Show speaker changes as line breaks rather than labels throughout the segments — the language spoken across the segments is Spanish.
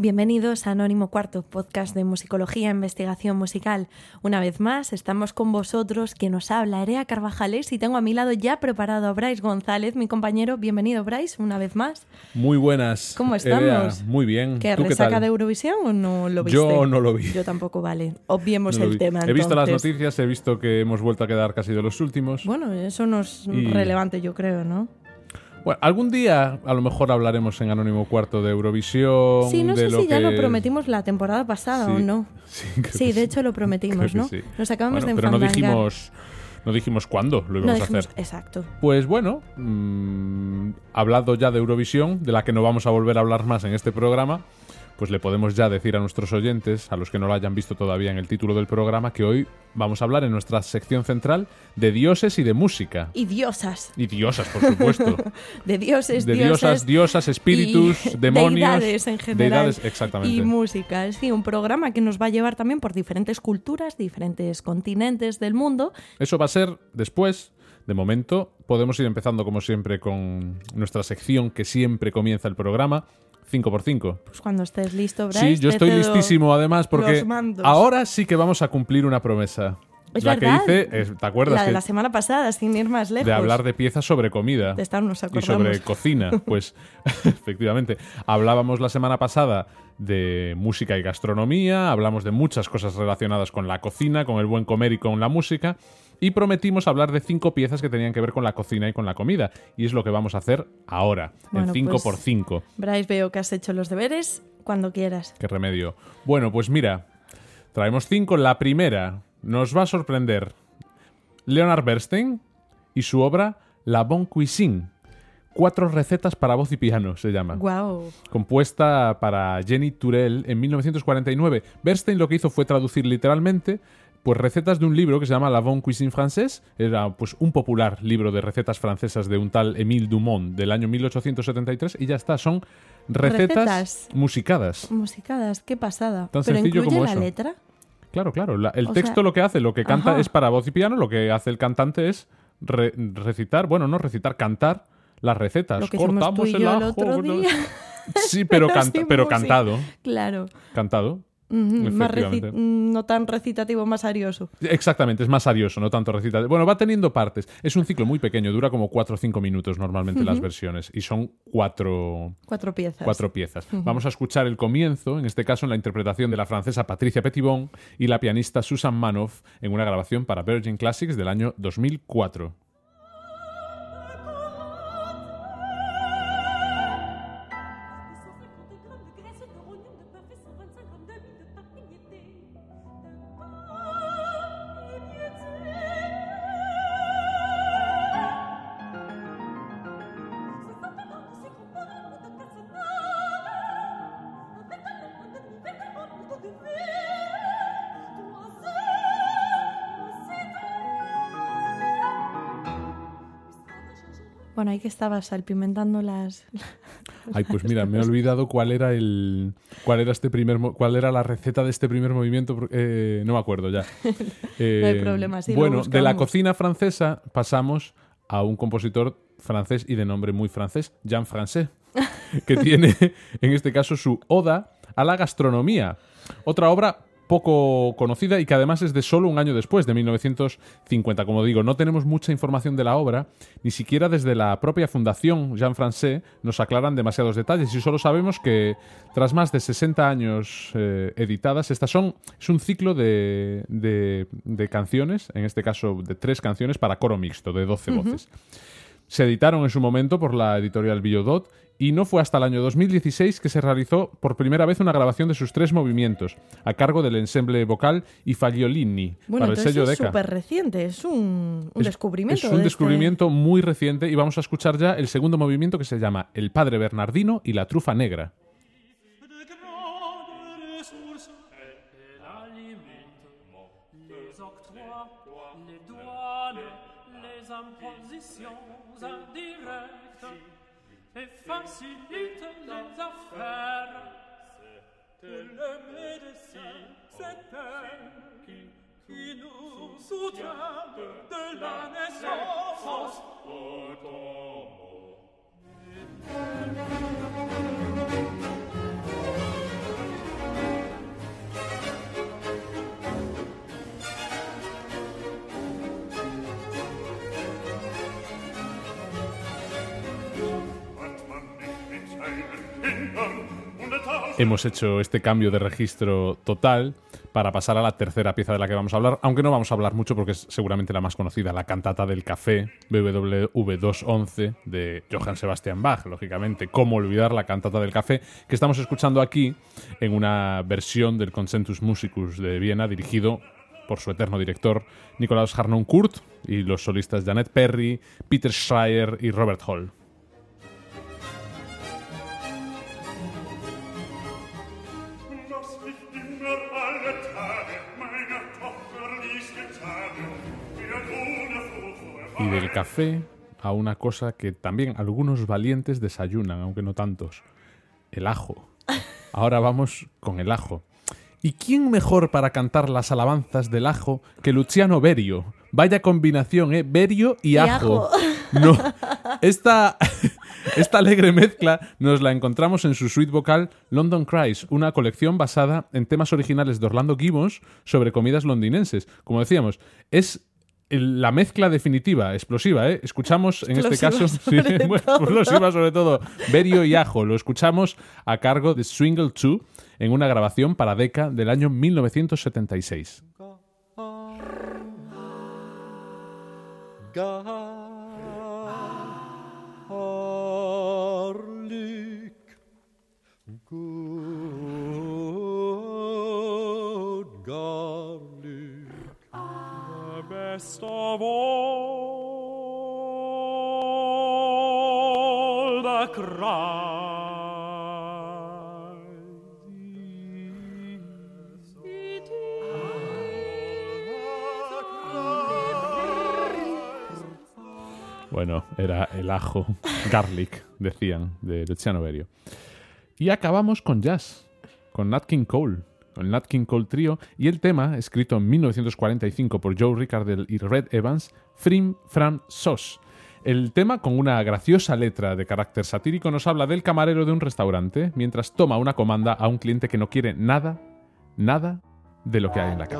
Bienvenidos a Anónimo Cuarto, podcast de musicología e investigación musical. Una vez más, estamos con vosotros, que nos habla Erea Carvajales y tengo a mi lado ya preparado a Bryce González, mi compañero. Bienvenido, Bryce, una vez más.
Muy buenas.
¿Cómo estamos?
Erea, muy bien.
¿Qué
¿Tú qué
resaca
tal?
de Eurovisión o no lo viste?
Yo no lo vi.
Yo tampoco, vale. Obviemos
No
el
vi.
tema.
He visto las noticias, he visto que hemos vuelto a quedar casi de los últimos.
Bueno, eso no es
Y-
relevante, yo creo, ¿no?
Bueno, algún día a lo mejor hablaremos en Anónimo Cuarto de Eurovisión.
Sí, no
de
sé
lo
si ya lo prometimos la temporada pasada
Sí.
o no.
Sí,
de hecho lo prometimos, ¿no?
sí.
Nos acabamos
Bueno,
de
pero no dijimos, no dijimos cuándo lo
No
íbamos a hacer.
Exacto.
Pues bueno, mm, hablando ya de Eurovisión, de la que no vamos a volver a hablar más en este programa, pues le podemos ya decir a nuestros oyentes, a los que no lo hayan visto todavía en el título del programa, que hoy vamos a hablar en nuestra sección central de dioses y de música.
Y diosas.
Y diosas, por supuesto.
De dioses,
de
dioses.
diosas, diosas, espíritus,
y
demonios.
deidades en general.
deidades, exactamente.
Y música. Sí, un programa que nos va a llevar también por diferentes culturas, diferentes continentes del mundo.
Eso va a ser después. De momento, podemos ir empezando como siempre con nuestra sección que siempre comienza el programa, 5x5.
Pues cuando estés listo, Bryce.
Sí, yo estoy listísimo además porque ahora sí que vamos a cumplir una promesa.
Es
la
verdad.
que hice, es- ¿te acuerdas?
La de
que-
la semana pasada, sin ir más lejos.
de hablar de piezas sobre comida
De esta nos
y sobre cocina. Pues efectivamente, hablábamos la semana pasada de música y gastronomía, hablamos de muchas cosas relacionadas con la cocina, con el buen comer y con la música. Y prometimos hablar de cinco piezas que tenían que ver con la cocina y con la comida. Y es lo que vamos a hacer ahora,
Bueno,
en 5
pues-
por 5
Bryce, veo que has hecho los deberes cuando quieras.
Qué remedio. Bueno, pues mira, traemos cinco. La primera nos va a sorprender. Leonard Bernstein y su obra La Bonne Cuisine. Cuatro recetas para voz y piano se llama.
Guau.
Compuesta para Jenny Turel en 1949. Bernstein lo que hizo fue traducir literalmente pues recetas de un libro que se llama La Bonne Cuisine Française. Era pues un popular libro de recetas francesas de un tal Émile Dumont del año 1873 y ya está, son recetas,
Recetas.
musicadas.
Musicadas, qué pasada.
Tan
Pero
sencillo
incluye
como
la
eso.
letra.
Claro, claro. la- el
O
texto
sea-
lo que hace, lo que canta
Ajá.
es para voz y piano, lo que hace el cantante es re- recitar, bueno, no recitar, cantar las recetas.
Lo que hicimos
Cortamos
tú y
el
yo el
ajo,
otro
bueno,
día.
Sí, pero,
Pero
canta-
sin
pero
música.
cantado.
Claro.
Cantado.
Más no tan recitativo, más arioso.
Exactamente, es más arioso, no tanto recitativo. Bueno, va teniendo partes. Es un ciclo muy pequeño, dura como 4 o 5 minutos normalmente las versiones. Y son cuatro,
Cuatro piezas.
cuatro piezas. Vamos a escuchar el comienzo, en este caso en la interpretación de la francesa Patricia Petitbon y la pianista Susan Manoff en una grabación para Virgin Classics del año 2004.
Bueno, ahí que estabas salpimentando las...
Ay, pues mira, me he olvidado cuál era el cuál era este primer cuál era la receta de este primer movimiento, eh, no me acuerdo ya. Eh,
hay problema, sí,
Bueno, de la cocina francesa pasamos a un compositor francés y de nombre muy francés, Jean Francais, que tiene en este caso su Oda a la gastronomía. Otra obra poco conocida y que además es de solo un año después, de 1950. Como digo, no tenemos mucha información de la obra, ni siquiera desde la propia fundación Jean Francais nos aclaran demasiados detalles y solo sabemos que tras más de 60 años eh, editadas, estas son, es un ciclo de, de- de canciones, en este caso de tres canciones para coro mixto, de 12 voces. Se editaron en su momento por la editorial Biodot y no fue hasta el año 2016 que se realizó por primera vez una grabación de sus tres movimientos, a cargo del ensemble vocal y Fagiolini
Bueno,
para el sello
es súper reciente, es un, un
Es-
descubrimiento.
Es
de
un
este-
descubrimiento muy reciente y vamos a escuchar ya el segundo movimiento que se llama El Padre Bernardino y la Trufa Negra.
le médecin, c'est elle qui, qui nous soutient de la naissance au tombeau.
Hemos hecho este cambio de registro total para pasar a la tercera pieza de la que vamos a hablar, aunque no vamos a hablar mucho porque es seguramente la más conocida, la cantata del café, BWV 211 de Johann Sebastian Bach, lógicamente, cómo olvidar la cantata del café, que estamos escuchando aquí en una versión del Consentus Musicus de Viena dirigido por su eterno director Nikolaus Harnoncourt y los solistas Janet Perry, Peter Schreier y Robert Hall. Y del café a una cosa que también algunos valientes desayunan, aunque no tantos, el ajo. Ahora vamos con el ajo. ¿Y quién mejor para cantar las alabanzas del ajo que Luciano Berio? Vaya combinación, ¿eh? Berio y,
Y
ajo.
ajo.
No, esta, esta alegre mezcla nos la encontramos en su suite vocal London Cries, una colección basada en temas originales de Orlando Gibbons sobre comidas londinenses. Como decíamos, es la mezcla definitiva, explosiva, ¿eh? Escuchamos en este caso, sí,
sobre
bueno,
todo.
explosiva sobre todo, Berio y Ajo. Lo escuchamos a cargo de Swingle 2 en una grabación para Decca del año 1976.
Garlic, good garlic,
Bueno, era el ajo, garlic, decían, de Luciano Berio. Y acabamos con jazz, con Nat King Cole, con el Nat King Cole Trio y el tema, escrito en 1945 por Joe Ricardel y Red Evans, Frim Fram Sos. El tema, con una graciosa letra de carácter satírico, nos habla del camarero de un restaurante mientras toma una comanda a un cliente que no quiere nada, nada de lo que hay en la carta.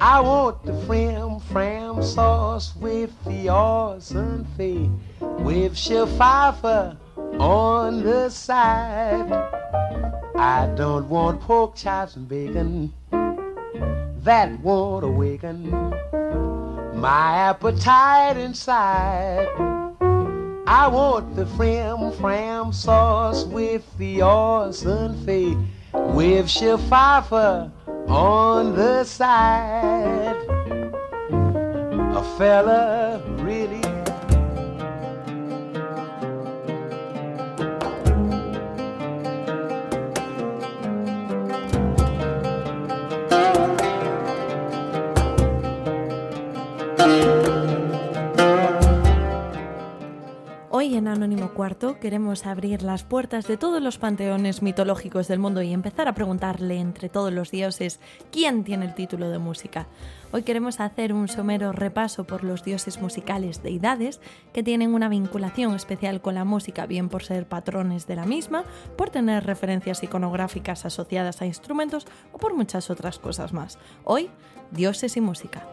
I want the frim fram sauce with the awesome fee, with Pfeiffer on the side. I don't want pork chops and bacon. That won't awaken my appetite inside. I want the frim fram sauce with the awesome fee, with Pfeiffer on the side. A fella really
Hoy en Anónimo Cuarto queremos abrir las puertas de todos los panteones mitológicos del mundo y empezar a preguntarle entre todos los dioses quién tiene el título de música. Hoy queremos hacer un somero repaso por los dioses musicales deidades que tienen una vinculación especial con la música, bien por ser patrones de la misma, por tener referencias iconográficas asociadas a instrumentos o por muchas otras cosas más. Hoy, dioses y música.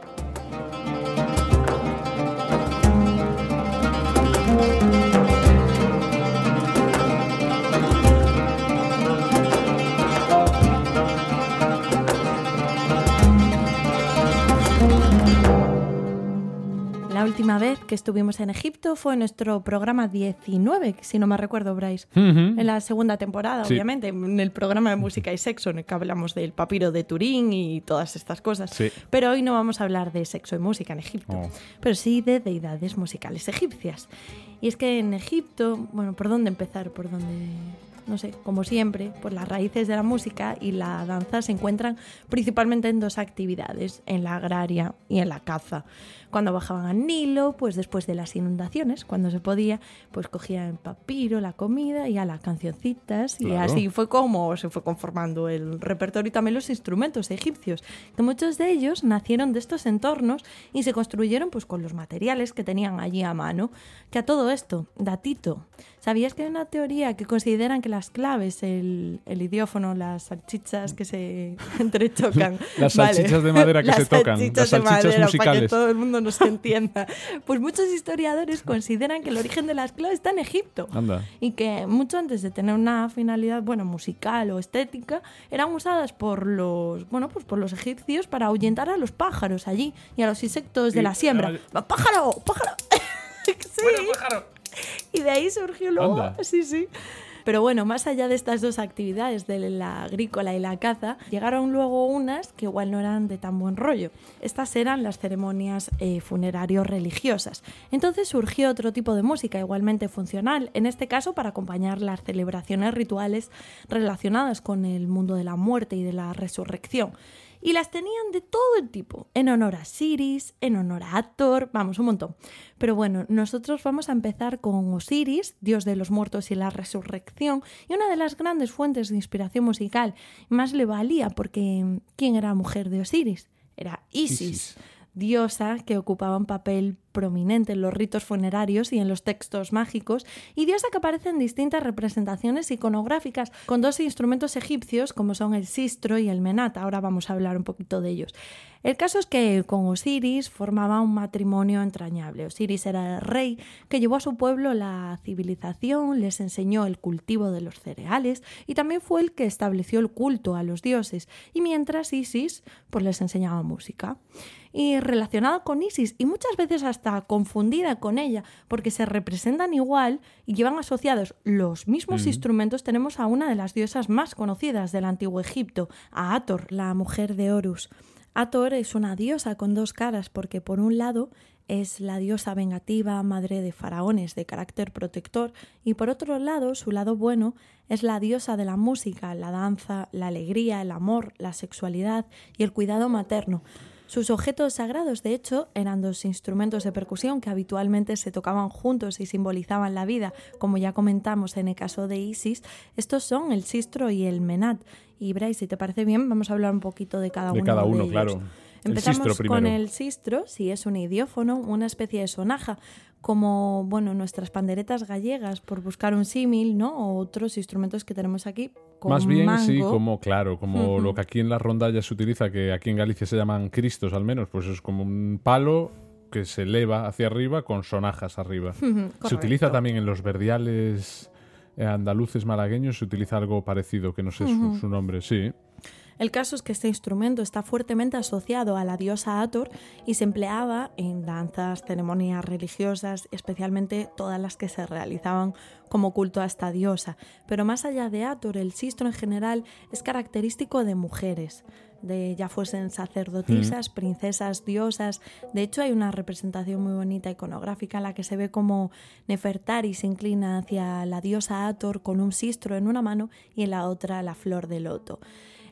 La última vez que estuvimos en Egipto fue en nuestro programa 19, si no me recuerdo, Bryce. En la segunda temporada,
Sí.
obviamente, en el programa de música y sexo, en el que hablamos del papiro de Turín y todas estas cosas.
Sí.
Pero hoy no vamos a hablar de sexo y música en Egipto,
Oh.
pero sí de deidades musicales egipcias. Y es que en Egipto, bueno, ¿por dónde empezar? ¿Por dónde...? No sé, como siempre, pues las raíces de la música y la danza se encuentran principalmente en dos actividades, en la agraria y en la caza. Cuando bajaban al Nilo, pues después de las inundaciones, cuando se podía, pues cogían papiro, la comida y a las cancioncitas. Y
Claro.
así fue como se fue conformando el repertorio y también los instrumentos egipcios, que muchos de ellos nacieron de estos entornos y se construyeron pues con los materiales que tenían allí a mano. Que a todo esto, datito, ¿sabías que hay una teoría que consideran que las claves, el, el idiófono, las salchichas que se entrechocan.
Las
Vale.
salchichas de madera que
Las
se tocan,
salchichas
las
de
salchichas
madera, Para que
musicales.
todo el mundo nos entienda. Pues muchos historiadores consideran que el origen de las claves está en Egipto
Anda.
y que mucho antes de tener una finalidad bueno musical o estética eran usadas por los bueno pues por los egipcios para ahuyentar a los pájaros allí y a los insectos de
Y-
la siembra
ay.
¡Va, pájaro pájaro sí. y de ahí surgió luego
Anda.
sí sí pero bueno, más allá de estas dos actividades, de la agrícola y la caza, llegaron luego unas que igual no eran de tan buen rollo. Estas eran las ceremonias eh, funerarios religiosas. Entonces surgió otro tipo de música igualmente funcional, en este caso para acompañar las celebraciones rituales relacionadas con el mundo de la muerte y de la resurrección. Y las tenían de todo el tipo, en honor a Siris, en honor a Hathor, vamos, un montón. Pero bueno, nosotros vamos a empezar con Osiris, dios de los muertos y la resurrección, y una de las grandes fuentes de inspiración musical. Más le valía porque ¿quién era mujer de Osiris? Era Isis. Diosa que ocupaba un papel prominente en los ritos funerarios y en los textos mágicos, y diosa que aparece en distintas representaciones iconográficas con dos instrumentos egipcios como son el sistro y el menat. Ahora vamos a hablar un poquito de ellos. El caso es que con Osiris formaba un matrimonio entrañable. Osiris era el rey que llevó a su pueblo la civilización, les enseñó el cultivo de los cereales y también fue el que estableció el culto a los dioses. Y mientras Isis pues les enseñaba música. Y relacionada con Isis y muchas veces hasta confundida con ella porque se representan igual y llevan asociados los mismos instrumentos, tenemos a una de las diosas más conocidas del antiguo Egipto, a Hathor, la mujer de Horus. Hathor es una diosa con dos caras porque por un lado es la diosa vengativa, madre de faraones de carácter protector, y por otro lado, su lado bueno es la diosa de la música, la danza, la alegría, el amor, la sexualidad y el cuidado materno. Sus objetos sagrados, de hecho, eran dos instrumentos de percusión que habitualmente se tocaban juntos y simbolizaban la vida, como ya comentamos en el caso de Isis. Estos son el sistro y el menat. Y Bryce, si te parece bien, vamos a hablar un poquito de cada
De
uno
cada
de
uno,
ellos.
claro.
Empezamos con el sistro, si es un idiófono, una especie de sonaja, como bueno, nuestras panderetas gallegas, por buscar un símil, ¿no? O otros instrumentos que tenemos aquí. Con
Más bien,
mango.
sí, como, claro, como lo que aquí en la rondalla se utiliza, que aquí en Galicia se llaman cristos al menos, pues es como un palo que se eleva hacia arriba con sonajas arriba. Se utiliza también en los verdiales andaluces malagueños, se utiliza algo parecido, que no sé su, su nombre, sí.
El caso es que este instrumento está fuertemente asociado a la diosa Hathor y se empleaba en danzas, ceremonias religiosas, especialmente todas las que se realizaban como culto a esta diosa. Pero más allá de Hathor, el sistro en general es característico de mujeres, de ya fuesen sacerdotisas, princesas, diosas. De hecho, hay una representación muy bonita iconográfica en la que se ve como Nefertari se inclina hacia la diosa Hathor con un sistro en una mano y en la otra la flor de loto.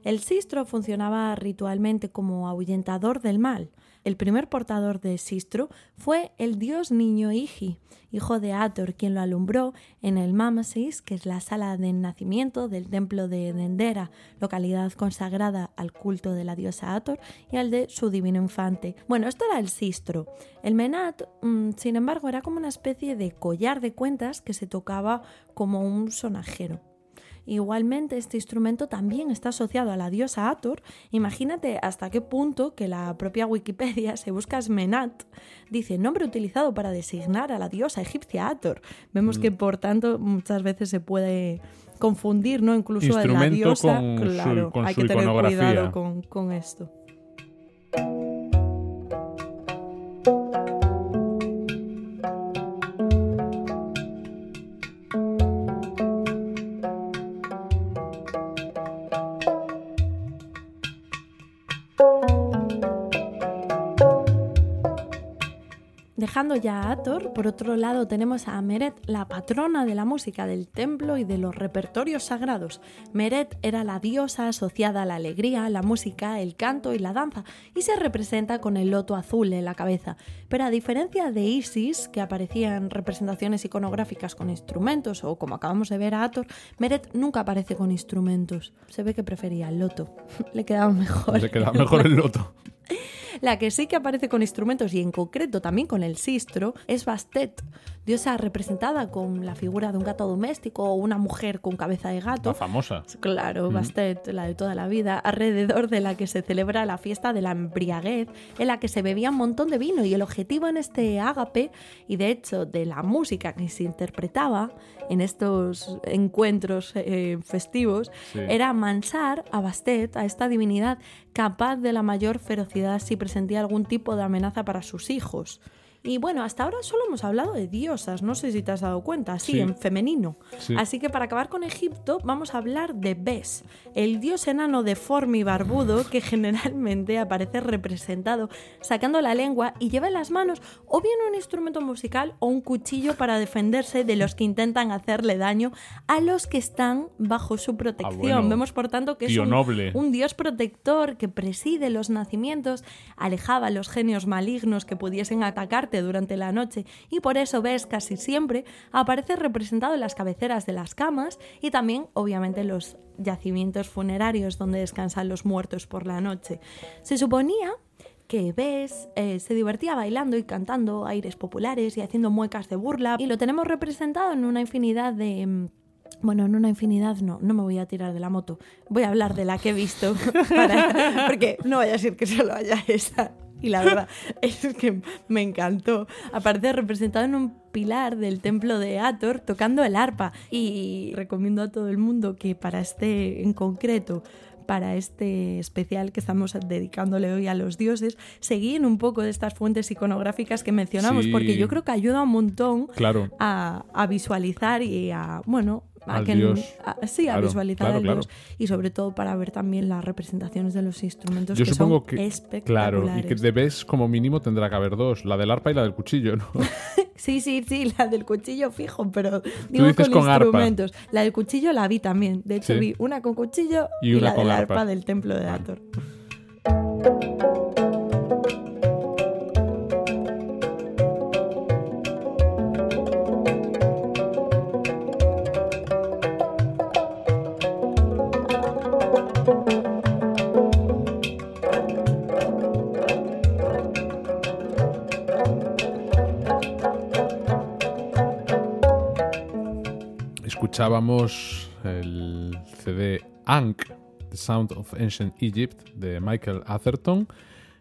El sistro funcionaba ritualmente como ahuyentador del mal. El primer portador de sistro fue el dios niño Igi, hijo de Hathor, quien lo alumbró en el Mamasis, que es la sala de nacimiento del templo de Dendera, localidad consagrada al culto de la diosa Hathor y al de su divino infante. Bueno, esto era el sistro. El menat, mm, sin embargo, era como una especie de collar de cuentas que se tocaba como un sonajero. Igualmente, este instrumento también está asociado a la diosa Hathor. Imagínate hasta qué punto que la propia Wikipedia, si buscas Menat, dice nombre utilizado para designar a la diosa egipcia Hathor. Vemos que, por tanto, muchas veces se puede confundir, ¿no? Incluso la
Instrumento
diosa.
con su-
claro,
con
hay
su
que tener
iconografía.
cuidado con, con esto. Dejando ya a Hathor, por otro lado tenemos a Meret, la patrona de la música del templo y de los repertorios sagrados. Meret era la diosa asociada a la alegría, la música, el canto y la danza, y se representa con el loto azul en la cabeza. Pero a diferencia de Isis, que aparecía en representaciones iconográficas con instrumentos, o como acabamos de ver a Hathor, Meret nunca aparece con instrumentos. Se ve que prefería el loto. Le quedaba mejor.
Se queda mejor el loto.
La que sí que aparece con instrumentos y en concreto también con el sistro es Bastet. Diosa representada con la figura de un gato doméstico o una mujer con cabeza de gato.
La famosa.
Claro, Bastet, la de toda la vida, alrededor de la que se celebra la fiesta de la embriaguez, en la que se bebía un montón de vino. Y el objetivo en este ágape, y de hecho de la música que se interpretaba en estos encuentros eh, festivos,
Sí.
era amansar a Bastet, a esta divinidad capaz de la mayor ferocidad si presentía algún tipo de amenaza para sus hijos. Y bueno, hasta ahora solo hemos hablado de diosas, no sé si te has dado cuenta, sí,
Sí.
en femenino.
Sí.
Así que para acabar con Egipto, vamos a hablar de Bes, el dios enano deforme y barbudo que generalmente aparece representado sacando la lengua y lleva en las manos o bien un instrumento musical o un cuchillo para defenderse de los que intentan hacerle daño a los que están bajo su protección.
Ah, bueno.
Vemos por tanto que es un,
noble.
un dios protector que preside los nacimientos, alejaba a los genios malignos que pudiesen atacarte durante la noche y por eso ves casi siempre aparece representado en las cabeceras de las camas y también obviamente en los yacimientos funerarios donde descansan los muertos por la noche. Se suponía que ves eh, se divertía bailando y cantando aires populares y haciendo muecas de burla y lo tenemos representado en una infinidad de mm, bueno, en una infinidad no, no me voy a tirar de la moto. Voy a hablar de la que he visto, para- porque no vaya a ser que solo haya esa. Y la verdad es que me encantó. Aparece representado en un pilar del templo de Ator tocando el arpa. Y recomiendo a todo el mundo que para este en concreto para este especial que estamos dedicándole hoy a los dioses, seguían un poco de estas fuentes iconográficas que mencionamos,
Sí.
porque yo creo que ayuda un montón
Claro.
a, a visualizar y a, bueno, a
Al
que
dios.
a- sí, a
Claro,
visualizar
claro,
al
claro.
dios y sobre todo para ver también las representaciones de los instrumentos
Yo
que
supongo
son
que. Claro,
espectaculares.
y que de vez como mínimo tendrá que haber dos: la del arpa y la del cuchillo, ¿no?
Sí, sí, sí, la del cuchillo fijo, pero digo con,
con arpa.
instrumentos. La del cuchillo la vi también. De hecho,
Sí.
vi una con cuchillo
Y
y,
una
la
con
del
arpa.
arpa del templo de Ator.
Escuchábamos el CD Ankh, The Sound of Ancient Egypt, de Michael Atherton.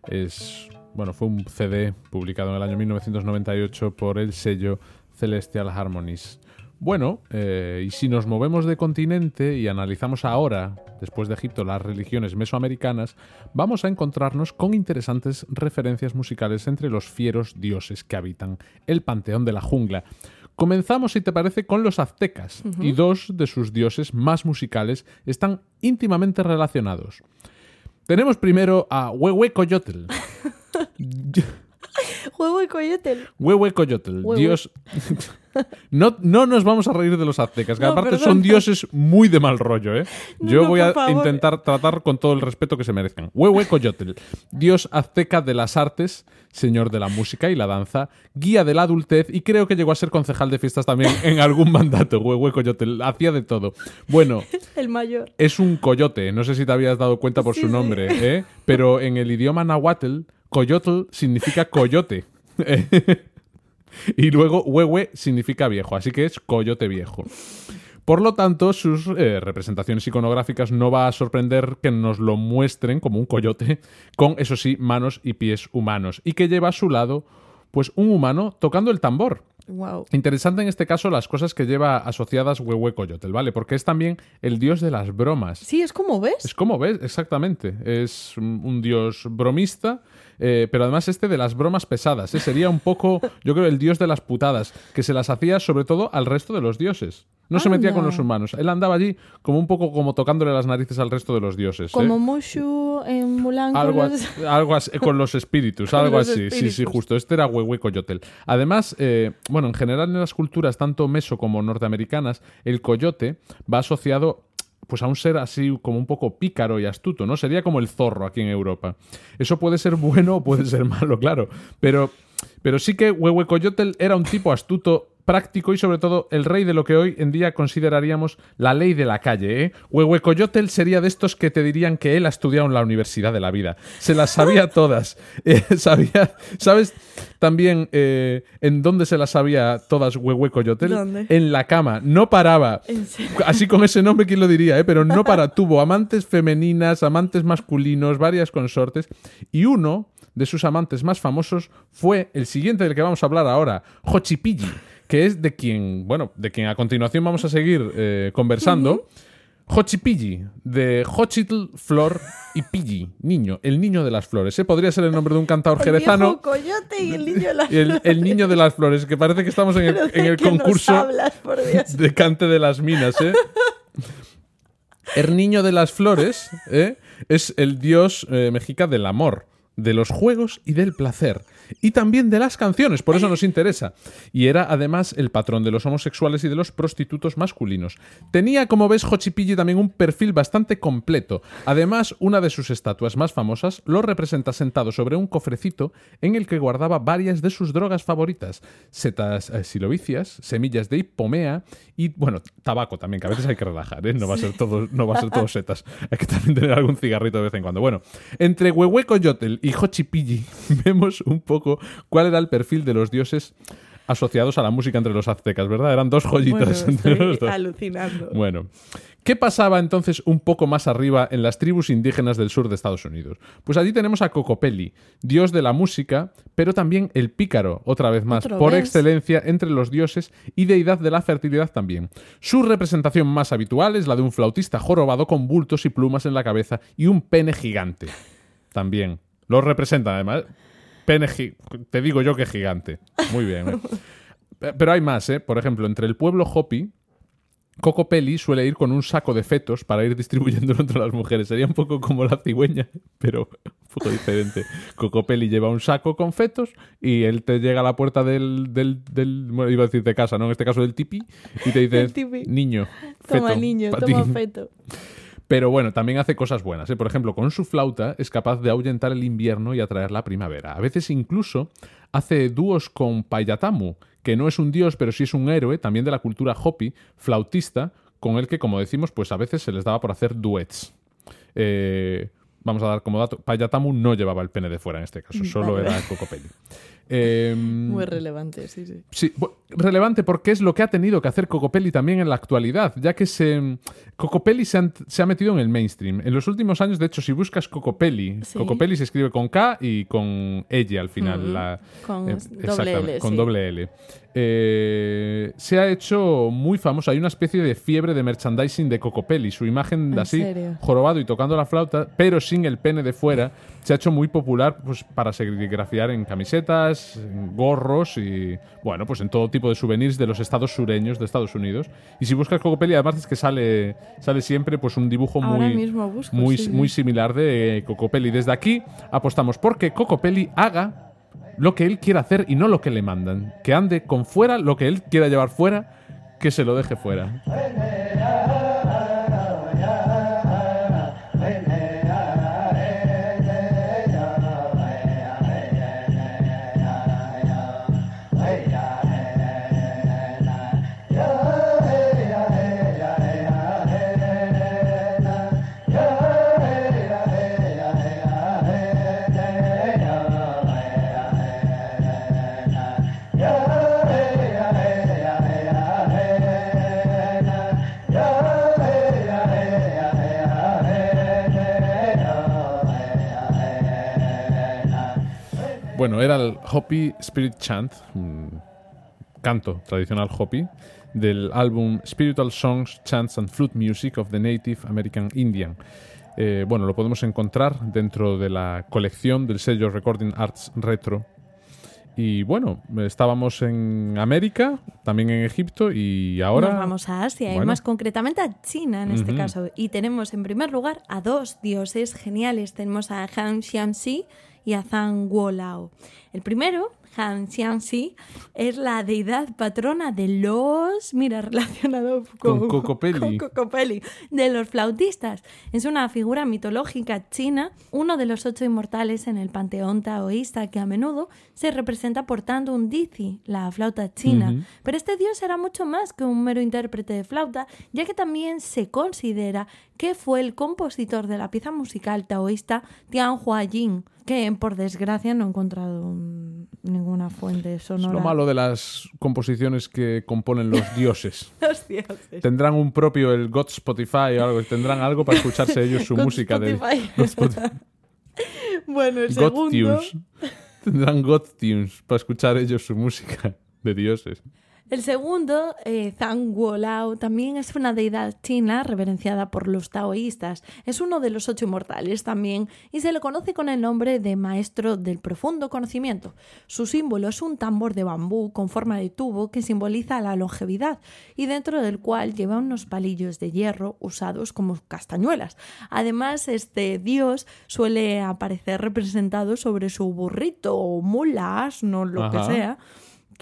Es, bueno, fue un CD publicado en el año 1998 por el sello Celestial Harmonies. Bueno, eh, y si nos movemos de continente y analizamos ahora, después de Egipto, las religiones mesoamericanas, vamos a encontrarnos con interesantes referencias musicales entre los fieros dioses que habitan el panteón de la jungla. Comenzamos, si te parece, con los aztecas, y dos de sus dioses más musicales están íntimamente relacionados. Tenemos primero a Huehuecoyotl. Huehuecoyotl,
Huehue-
dios... No, no nos vamos a reír de los aztecas, que
No,
aparte
perdón.
son dioses muy de mal rollo, ¿eh?
No,
Yo voy a
favor.
intentar tratar con todo el respeto que se merezcan. Huehuecoyotl, dios azteca de las artes, señor de la música y la danza, guía de la adultez y creo que llegó a ser concejal de fiestas también en algún mandato. Huehuecoyotl, hacía de todo. Bueno,
El mayor.
es un coyote, no sé si te habías dado cuenta por
Sí,
su
sí.
nombre, ¿eh? pero en el idioma nahuatl, coyotl significa coyote. y luego huehue significa viejo, así que es coyote viejo. Por lo tanto, sus eh, representaciones iconográficas no va a sorprender que nos lo muestren como un coyote, con, eso sí, manos y pies humanos, y que lleva a su lado, pues, un humano tocando el tambor.
Wow.
Interesante en este caso las cosas que lleva asociadas Huehuecoyotl, ¿vale? Porque es también el dios de las bromas.
Sí, es como ves.
Es como ves, exactamente. Es un dios bromista, eh, pero además este de las bromas pesadas. ¿eh? Sería un poco, yo creo, el dios de las putadas, que se las hacía sobre todo al resto de los dioses. No se metía con los humanos. Él andaba allí como un poco como tocándole las narices al resto de los dioses. ¿eh?
Como Mushu en Mulan. con
Algo,
los-
as- algo así, con los espíritus,
Con
algo
los
así. Sí, sí, justo. Este era Huehuecoyotl. Además, eh, bueno, en general en las culturas tanto meso como norteamericanas, el coyote va asociado pues a un ser así como un poco pícaro y astuto, ¿no? Sería como el zorro aquí en Europa. Eso puede ser bueno o puede ser malo, claro, pero Pero sí que Huehuecoyotl era un tipo astuto, práctico y sobre todo el rey de lo que hoy en día consideraríamos la ley de la calle. ¿eh? Huehuecoyotl sería de estos que te dirían que él ha estudiado en la universidad de la vida. Se las sabía todas. Eh, sabía, ¿Sabes también eh, en dónde se las sabía todas Huehuecoyotl?
¿Dónde?
En la cama. No paraba. Así con ese nombre, ¿quién lo diría? eh? Pero no para. Tuvo amantes femeninas, amantes masculinos, varias consortes. Y uno de sus amantes más famosos fue el siguiente del que vamos a hablar ahora, Hochipilli, que es de quien, bueno, de quien a continuación vamos a seguir eh, conversando. Hochipilli, de Hochitl, Flor y Pilli, niño, el niño de las flores. Ese podría ser el nombre de un cantador
El
jerezano.
viejo coyote y el niño de las
Y el, el niño de las flores, que parece que estamos en el,
flores.
en el
¿De qué nos
concurso
hablas,
de cante de las minas, ¿eh? El niño de las flores ¿eh? es el dios eh, mexica del amor, de los juegos y del placer. Y también de las canciones, por eso nos interesa. Y era además el patrón de los homosexuales y de los prostitutos masculinos. Tenía, como ves, Hochipilli también un perfil bastante completo. Además, una de sus estatuas más famosas lo representa sentado sobre un cofrecito en el que guardaba varias de sus drogas favoritas. Setas eh, silovicias, semillas de hipomea y, bueno, tabaco también, que a veces hay que relajar, ¿eh? No va a ser todo, no va a ser todo setas. Hay que también tener algún cigarrito de vez en cuando. Bueno, entre Huehuecoyotl y Hochipilli vemos un poco cuál era el perfil de los dioses asociados a la música entre los aztecas, ¿verdad? Eran dos joyitas
Bueno,
entre los dos.
alucinando.
Bueno, ¿qué pasaba entonces un poco más arriba en las tribus indígenas del sur de Estados Unidos? Pues allí tenemos a Cocopelli, dios de la música, pero también el pícaro, otra vez más, por
vez.
excelencia entre los dioses y deidad de la fertilidad también. Su representación más habitual es la de un flautista jorobado con bultos y plumas en la cabeza y un pene gigante. También. Lo representan además. Pene te digo yo que gigante. Muy bien. ¿eh? Pe- Pero hay más, ¿eh? Por ejemplo, entre el pueblo Hopi, Coco Peli suele ir con un saco de fetos para ir distribuyéndolo entre las mujeres. Sería un poco como la cigüeña, pero un poco diferente. Coco Peli lleva un saco con fetos y él te llega a la puerta del, del, del- bueno, iba a decir de casa, ¿no? En este caso del tipi, y te dice, niño,
Toma, niño, toma
ti".
feto.
Pero bueno, también hace cosas buenas. ¿eh? Por ejemplo, con su flauta es capaz de ahuyentar el invierno y atraer la primavera. A veces incluso hace dúos con Payatamu, que no es un dios, pero sí es un héroe también de la cultura Hopi, flautista, con el que, como decimos, pues a veces se les daba por hacer duets. Eh, vamos a dar como dato, Payatamu no llevaba el pene de fuera en este caso, solo
Vale.
era Cocopelli. Eh,
Muy relevante, sí, sí.
Relevante porque es lo que ha tenido que hacer Cocopelli también en la actualidad, ya que se, Cocopelli se, han- se ha metido en el mainstream. En los últimos años, de hecho, si buscas Cocopelli,
Sí.
Cocopelli se escribe con K y con ella al final. la-
Con
eh,
doble
exactamente,
L,
Con
sí.
doble L. Eh, se ha hecho muy famoso. Hay una especie de fiebre de merchandising de Cocopelli. Su imagen
¿En
así,
serio?
jorobado y tocando la flauta, pero sin el pene de fuera, se ha hecho muy popular pues, para serigrafiar en camisetas, en gorros y, bueno, pues en todo tipo de souvenirs de los estados sureños de Estados Unidos. Y si buscas Cocopelli, además es que sale, sale siempre pues un dibujo
Ahora
muy,
busco,
muy,
sí,
muy similar de Cocopelli. Desde aquí apostamos porque Cocopelli haga lo que él quiera hacer y no lo que le mandan. Que ande con fuera lo que él quiera llevar fuera, que se lo deje fuera. Bueno, era el Hopi Spirit Chant, un canto tradicional Hopi, del álbum Spiritual Songs, Chants and Flute Music of the Native American Indian. Eh, bueno, lo podemos encontrar dentro de la colección del sello Recording Arts Retro. Y bueno, estábamos en América, también en Egipto y ahora...
Nos vamos a Asia y más concretamente a China en este caso. Y tenemos en primer lugar a dos dioses geniales. Tenemos a Han Xianxi y a Zhang Guolao. El primero, Han Xiangxi, es la deidad patrona de los, mira, relacionado con,
Con Cocopelli.
con Cocopelli, de los flautistas. Es una figura mitológica china, uno de los ocho inmortales en el panteón taoísta que a menudo se representa portando un dizi, la flauta china.
Ujú.
Pero este dios era mucho más que un mero intérprete de flauta, ya que también se considera que fue el compositor de la pieza musical taoísta Tian Hua Jing, que por desgracia no he encontrado mm, ninguna fuente
Es
sonora.
lo malo de las composiciones que componen los dioses.
Los dioses.
Tendrán un propio, el God Spotify o algo, tendrán algo para escucharse ellos su
God
música de. God Spotify.
Bueno, el
God
segundo...
Tunes. Tendrán God Tunes para escuchar ellos su música de dioses.
El segundo, eh, Zhang Guolao, también es una deidad china reverenciada por los taoístas. Es uno de los ocho inmortales también y se le conoce con el nombre de maestro del profundo conocimiento. Su símbolo es un tambor de bambú con forma de tubo que simboliza la longevidad y dentro del cual lleva unos palillos de hierro usados como castañuelas. Además, este dios suele aparecer representado sobre su burrito o mula, asno, lo que sea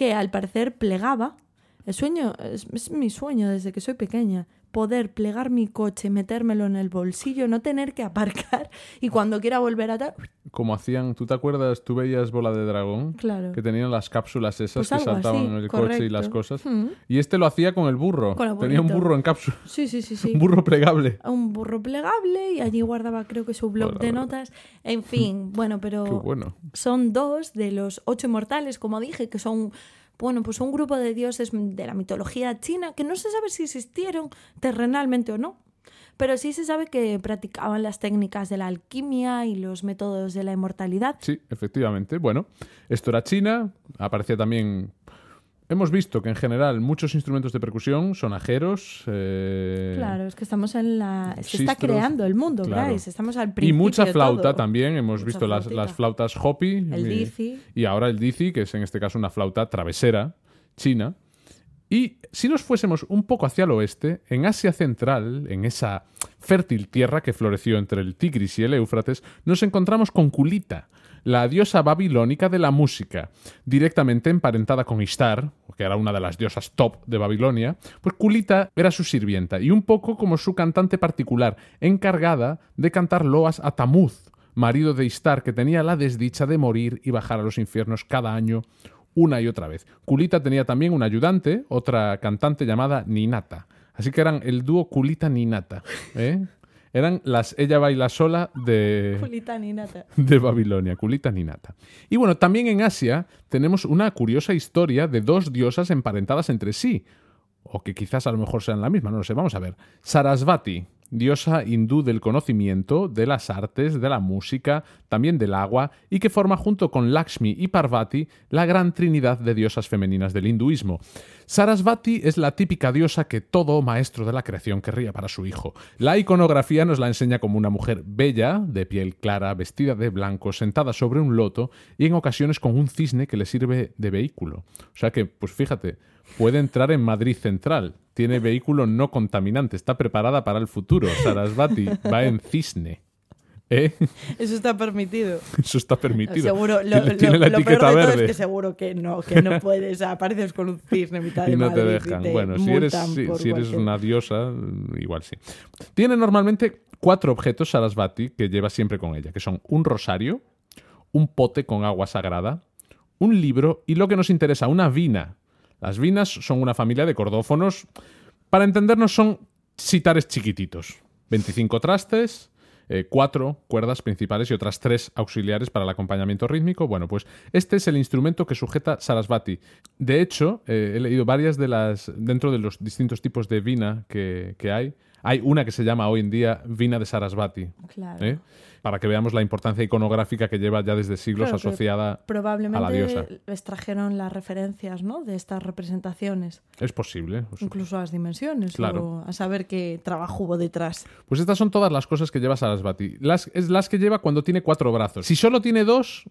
que al parecer plegaba. El sueño es, es mi sueño desde que soy pequeña. Poder plegar mi coche, metérmelo en el bolsillo, no tener que aparcar y cuando quiera volver a...
Como hacían, ¿tú te acuerdas? Tú veías Bola de Dragón,
Claro.
que tenían las cápsulas esas
Pues
que saltaban
así,
en el coche y las cosas.
Mm.
Y este lo hacía con el burro.
Con el
Tenía un burro en cápsula.
Sí, sí, sí, sí.
Un burro plegable.
Un burro plegable y allí guardaba creo que su blog de
Hola,
notas. En fin, bueno, pero
Qué bueno.
son dos de los ocho inmortales, como dije, que son, bueno, pues un grupo de dioses de la mitología china que no se sabe si existieron terrenalmente o no. Pero sí se sabe que practicaban las técnicas de la alquimia y los métodos de la inmortalidad.
Sí, efectivamente. Bueno, esto era China. Aparecía también. Hemos visto que en general muchos instrumentos de percusión, sonajeros. eh,
Claro, es que estamos en la... Se está creando el mundo,
claro.
Bryce. Estamos al
Y
principio
mucha
de
flauta
todo.
también. Hemos
Mucha
visto las, las flautas Hopi.
El
y-. Y ahora el dizi, que es en este caso una flauta travesera china. Y si nos fuésemos un poco hacia el oeste, en Asia Central, en esa fértil tierra que floreció entre el Tigris y el Éufrates, nos encontramos con Kulita, la diosa babilónica de la música, directamente emparentada con Ishtar, que era una de las diosas top de Babilonia, pues Kulita era su sirvienta y un poco como su cantante particular, encargada de cantar loas a Tamuz, marido de Ishtar, que tenía la desdicha de morir y bajar a los infiernos cada año una y otra vez. Kulita tenía también un ayudante, otra cantante llamada Ninata. Así que eran el dúo Kulita-Ninata. ¿eh? Eran las Ella baila sola de, de Babilonia, Kulita Ninata. Y bueno, también en Asia tenemos una curiosa historia de dos diosas emparentadas entre sí, o que quizás a lo mejor sean la misma, no lo sé, vamos a ver. Sarasvati, diosa hindú del conocimiento, de las artes, de la música, también del agua, y que forma junto con Lakshmi y Parvati la gran trinidad de diosas femeninas del hinduismo. Sarasvati es la típica diosa que todo maestro de la creación querría para su hijo. La iconografía nos la enseña como una mujer bella, de piel clara, vestida de blanco, sentada sobre un loto y en ocasiones con un cisne que le sirve de vehículo. O sea que, pues fíjate, puede entrar en Madrid Central. Tiene vehículo no contaminante, está preparada para el futuro. Sarasvati va en cisne. ¿Eh?
Eso está permitido.
Eso está permitido.
Seguro, lo, lo-
tiene la
lo peor de todo
verde.
es que seguro que no, que no puedes. Apareces con un cisne en mitad de
y no te
Madrid
dejan.
te
bueno, si eres, si, eres una diosa, igual sí. Tiene normalmente cuatro objetos Sarasvati que lleva siempre con ella, que son un rosario, un pote con agua sagrada, un libro y lo que nos interesa, una vina. Las vinas son una familia de cordófonos. Para entendernos, son sitares chiquititos. 25 trastes, eh, cuatro cuerdas principales y otras tres auxiliares para el acompañamiento rítmico. Bueno, pues este es el instrumento que sujeta Sarasvati. De hecho, eh, he leído varias de las. dentro de los distintos tipos de vina que, que hay. Hay una que se llama hoy en día vina de Sarasvati.
Claro.
¿eh? Para que veamos la importancia iconográfica que lleva ya desde siglos
Claro,
asociada a la
Probablemente
diosa.
les trajeron las referencias ¿no? de estas representaciones,
Es posible.
incluso las dimensiones,
Claro.
o a saber qué trabajo hubo detrás.
Pues estas son todas las cosas que lleva Sarasvati. Las, es las que lleva cuando tiene cuatro brazos. Si solo tiene dos,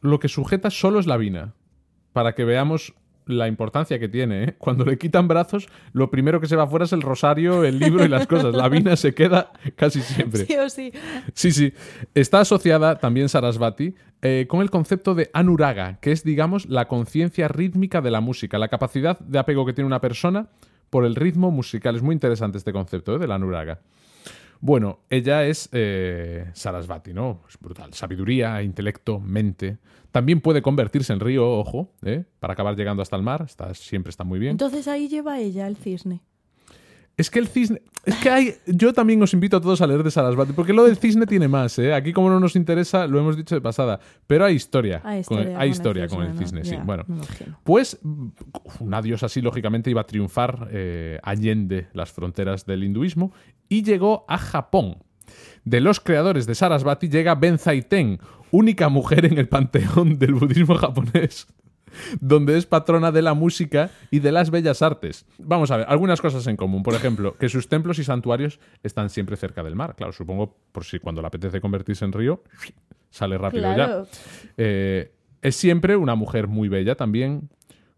lo que sujeta solo es la vina. Para que veamos la importancia que tiene. ¿eh? Cuando le quitan brazos, lo primero que se va afuera es el rosario, el libro y las cosas. La vina se queda casi siempre.
Sí o sí.
Sí, sí. Está asociada también Sarasvati eh, con el concepto de anuraga, que es, digamos, la conciencia rítmica de la música, la capacidad de apego que tiene una persona por el ritmo musical. Es muy interesante este concepto ¿eh? de la anuraga. Bueno, ella es eh, Sarasvati, ¿no? Es brutal. Sabiduría, intelecto, mente. También puede convertirse en río, ojo, ¿eh? para acabar llegando hasta el mar. Está, siempre está muy bien.
Entonces ahí lleva ella el cisne.
Es que el cisne. Es que hay. Yo también os invito a todos a leer de Sarasvati, porque lo del cisne tiene más, ¿eh? Aquí, como no nos interesa, lo hemos dicho de pasada. Pero hay historia.
Hay
con el-
historia,
hay
con,
historia
el
con el
cisne,
sí.
Ya,
Bueno. Pues una diosa así, lógicamente, iba a triunfar eh, allende las fronteras del hinduismo y llegó a Japón. De los creadores de Sarasvati llega Benzaiten, única mujer en el panteón del budismo japonés, donde es patrona de la música y de las bellas artes. Vamos a ver, algunas cosas en común. Por ejemplo, que sus templos y santuarios están siempre cerca del mar. Claro, supongo por si cuando le apetece convertirse en río, sale rápido ya. Eh, es siempre una mujer muy bella también,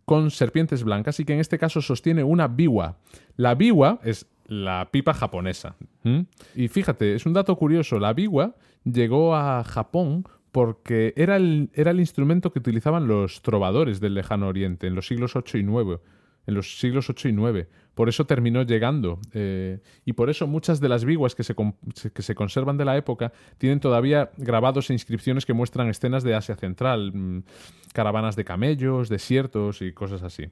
con serpientes blancas y que en este caso sostiene una biwa. La biwa es la pipa japonesa. Y fíjate, es un dato curioso, la biwa llegó a Japón porque era el, era el instrumento que utilizaban los trovadores del lejano oriente en los siglos 8 y 9. En los siglos 8 y 9. Por eso terminó llegando. eh, y por eso muchas de las biguas que se- que se conservan de la época tienen todavía grabados e inscripciones que muestran escenas de Asia Central, mm, caravanas de camellos, desiertos y cosas así.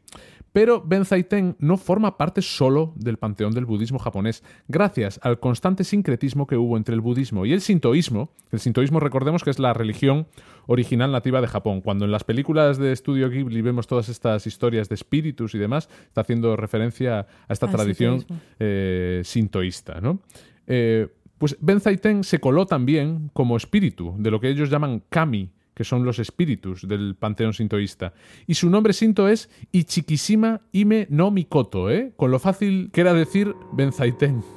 Pero Benzaiten no forma parte solo del panteón del budismo japonés, gracias al constante sincretismo que hubo entre el budismo y el sintoísmo. El sintoísmo, recordemos que es la religión original nativa de Japón. Cuando en las películas de estudio Ghibli vemos todas estas historias de espíritus y demás, está haciendo referencia a esta
Al
tradición eh, sintoísta, ¿no? Eh, pues Benzaiten se coló también como espíritu de lo que ellos llaman kami, que son los espíritus del panteón sintoísta. Y su nombre sinto es Ichikishima Ime no Mikoto, ¿eh? Con lo fácil que era decir Benzaiten. Bueno,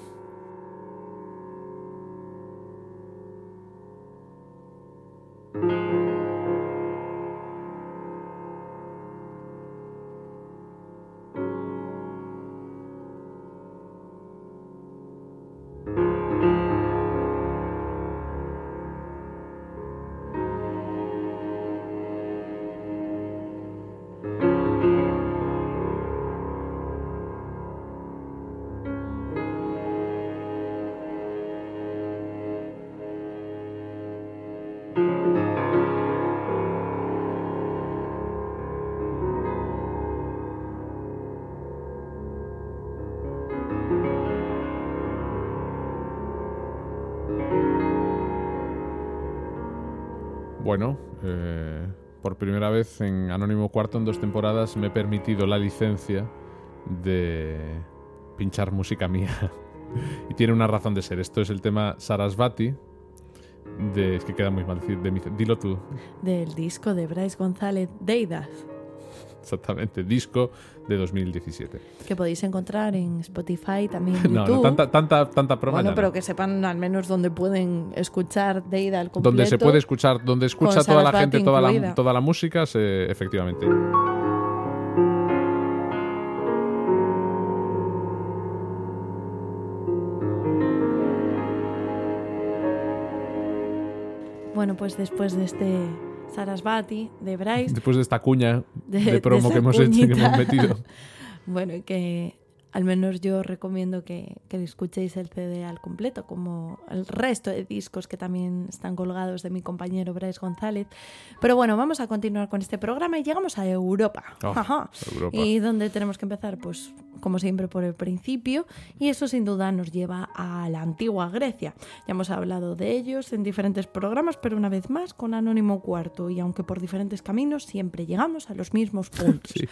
Cuarto en dos temporadas me he permitido la licencia de pinchar música mía. y tiene una razón de ser. Esto es el tema Sarasvati. De, es que queda muy mal decir. Dilo tú,
Del disco de Bryce González, Deidas,
exactamente. Disco de 2017.
que podéis encontrar en Spotify, también en
No,
YouTube.
no, tanta, tanta, tanta broma
bueno,
ya no.
pero que sepan al menos dónde pueden escuchar Deida al completo.
Donde se puede escuchar, donde escucha toda la gente toda la, toda la música, se- efectivamente.
Bueno, pues después de este Sarasvati de Bryce,
Después de esta cuña de,
de
promo que hemos hecho que hemos metido.
bueno, que al menos yo recomiendo que, que escuchéis el CD al completo, como el resto de discos que también están colgados de mi compañero Bryce González. Pero bueno, vamos a continuar con este programa y llegamos a Europa.
Oh,
Ajá.
Europa.
¿Y dónde tenemos que empezar? Pues como siempre por el principio y eso sin duda nos lleva a la antigua Grecia. Ya hemos hablado de ellos en diferentes programas, pero una vez más con Anónimo Cuarto y aunque por diferentes caminos siempre llegamos a los mismos puntos.
Sí.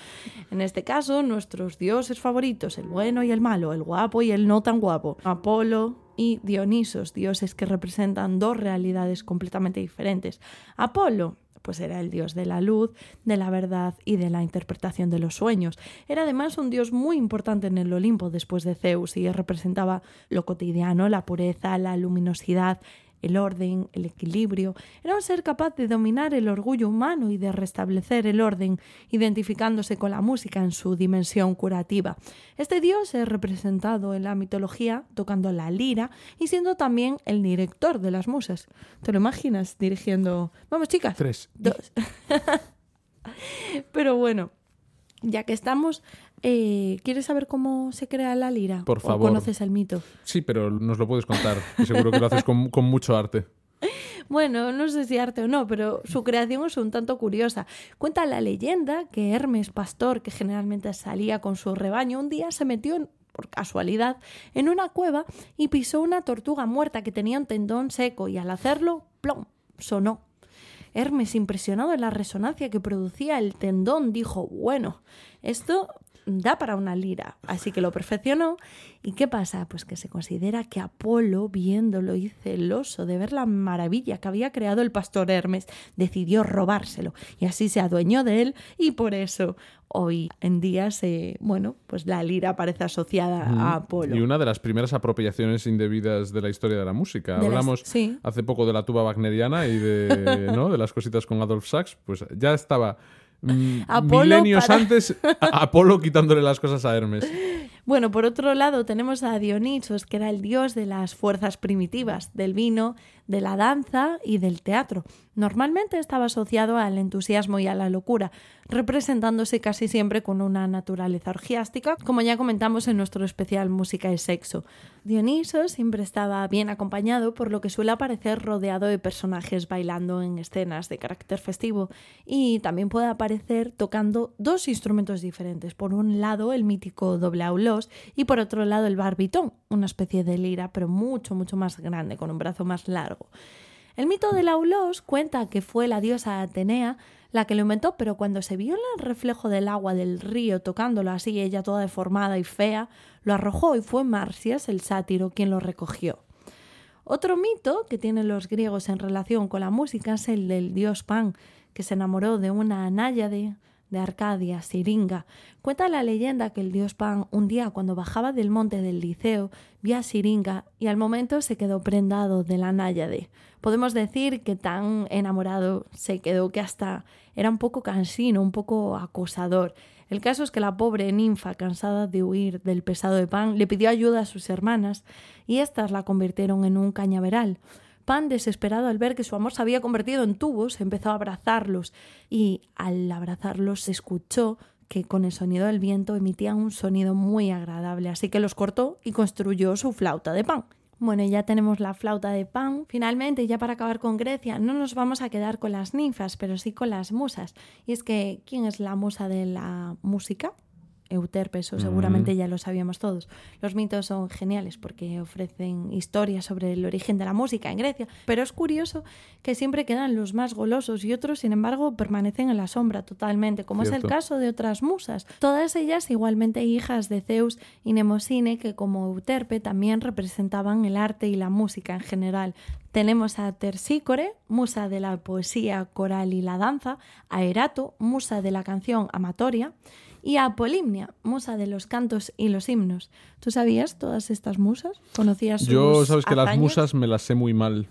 En este caso, nuestros dioses favoritos, el bueno y el malo, el guapo y el no tan guapo, Apolo y Dionisos, dioses que representan dos realidades completamente diferentes. Apolo pues era el dios de la luz, de la verdad y de la interpretación de los sueños. Era además un dios muy importante en el Olimpo después de Zeus y representaba lo cotidiano, la pureza, la luminosidad, el orden, el equilibrio. Era un ser capaz de dominar el orgullo humano y de restablecer el orden, identificándose con la música en su dimensión curativa. Este dios es representado en la mitología tocando la lira y siendo también el director de las musas. ¿Te lo imaginas dirigiendo? Vamos, chicas.
Tres.
Dos. Pero bueno, ya que estamos, eh, ¿quieres saber cómo se crea la lira?
Por
¿O
favor.
conoces el mito?
Sí, pero nos lo puedes contar. y seguro que lo haces con, con mucho arte.
Bueno, no sé si arte o no, pero su creación es un tanto curiosa. Cuenta la leyenda que Hermes, pastor que generalmente salía con su rebaño, un día se metió en- por casualidad en una cueva y pisó una tortuga muerta que tenía un tendón seco y al hacerlo, ¡plom! sonó. Hermes, impresionado en la resonancia que producía el tendón, dijo, bueno, esto da para una lira. Así que lo perfeccionó. ¿Y qué pasa? Pues que se considera que Apolo, viéndolo y celoso de ver la maravilla que había creado el pastor Hermes, decidió robárselo. Y así se adueñó de él y por eso hoy en día se, bueno, pues la lira parece asociada a Apolo.
Y una de las primeras apropiaciones indebidas de la historia de la música.
De las-
Hablamos
sí.
hace poco de la tuba wagneriana y de, ¿no? de las cositas con Adolf Sachs. Pues ya estaba mm,
Apolo
milenios
para-
antes Apolo quitándole las cosas a Hermes.
Bueno, por otro lado tenemos a Dionisos, que era el dios de las fuerzas primitivas, del vino, de la danza y del teatro. Normalmente estaba asociado al entusiasmo y a la locura, representándose casi siempre con una naturaleza orgiástica, como ya comentamos en nuestro especial Música y Sexo. Dioniso siempre estaba bien acompañado, por lo que suele aparecer rodeado de personajes bailando en escenas de carácter festivo y también puede aparecer tocando dos instrumentos diferentes. Por un lado el mítico doble aulos y por otro lado el barbitón, una especie de lira pero mucho mucho más grande con un brazo más largo. El mito del aulos cuenta que fue la diosa Atenea la que lo inventó, pero cuando se vio el reflejo del agua del río tocándolo así, ella toda deformada y fea, lo arrojó y fue Marcias, el sátiro, quien lo recogió. Otro mito que tienen los griegos en relación con la música es el del dios Pan, que se enamoró de una náyade de Arcadia, Siringa. Cuenta la leyenda que el dios Pan un día cuando bajaba del monte del Liceo vio a Siringa y al momento se quedó prendado de la náyade. Podemos decir que tan enamorado se quedó que hasta era un poco cansino, un poco acosador. El caso es que la pobre ninfa, cansada de huir del pesado de Pan, le pidió ayuda a sus hermanas y éstas la convirtieron en un cañaveral. Pan, desesperado al ver que su amor se había convertido en tubos, empezó a abrazarlos y al abrazarlos se escuchó que con el sonido del viento emitían un sonido muy agradable, así que los cortó y construyó su flauta de pan. Bueno, ya tenemos la flauta de pan. Finalmente, ya para acabar con Grecia, no nos vamos a quedar con las ninfas, pero sí con las musas. Y es que, ¿quién es la musa de la música? Euterpe, eso seguramente ya lo sabíamos todos. Los mitos son geniales porque ofrecen historias sobre el origen de la música en Grecia, pero es curioso que siempre quedan los más golosos y otros, sin embargo, permanecen en la sombra totalmente, como es el caso de otras musas. Todas ellas igualmente hijas de Zeus y Nemosine, que como Euterpe también representaban el arte y la música en general. Tenemos a Tersícore, musa de la poesía coral y la danza, a Erato, musa de la canción amatoria, y a Polimnia, musa de los cantos y los himnos. ¿Tú sabías todas estas musas? ¿Conocías sus
Yo, sabes que las musas me las sé muy mal.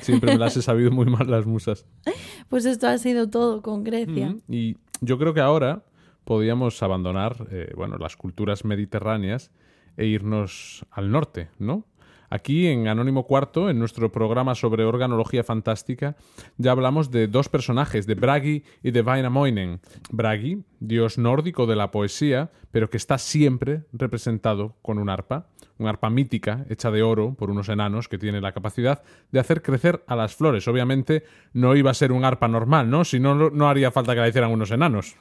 Siempre me las he sabido muy mal las musas.
Pues esto ha sido todo con Grecia.
Mm, Y yo creo que ahora podríamos abandonar eh, bueno, las culturas mediterráneas e irnos al norte, ¿no? Aquí en Anónimo Cuarto, en nuestro programa sobre organología fantástica, ya hablamos de dos personajes, de Bragi y de Wainamoinen. Bragi, dios nórdico de la poesía, pero que está siempre representado con un arpa, un arpa mítica hecha de oro por unos enanos que tiene la capacidad de hacer crecer a las flores. Obviamente no iba a ser un arpa normal, ¿no? Si no, no haría falta que la hicieran unos enanos.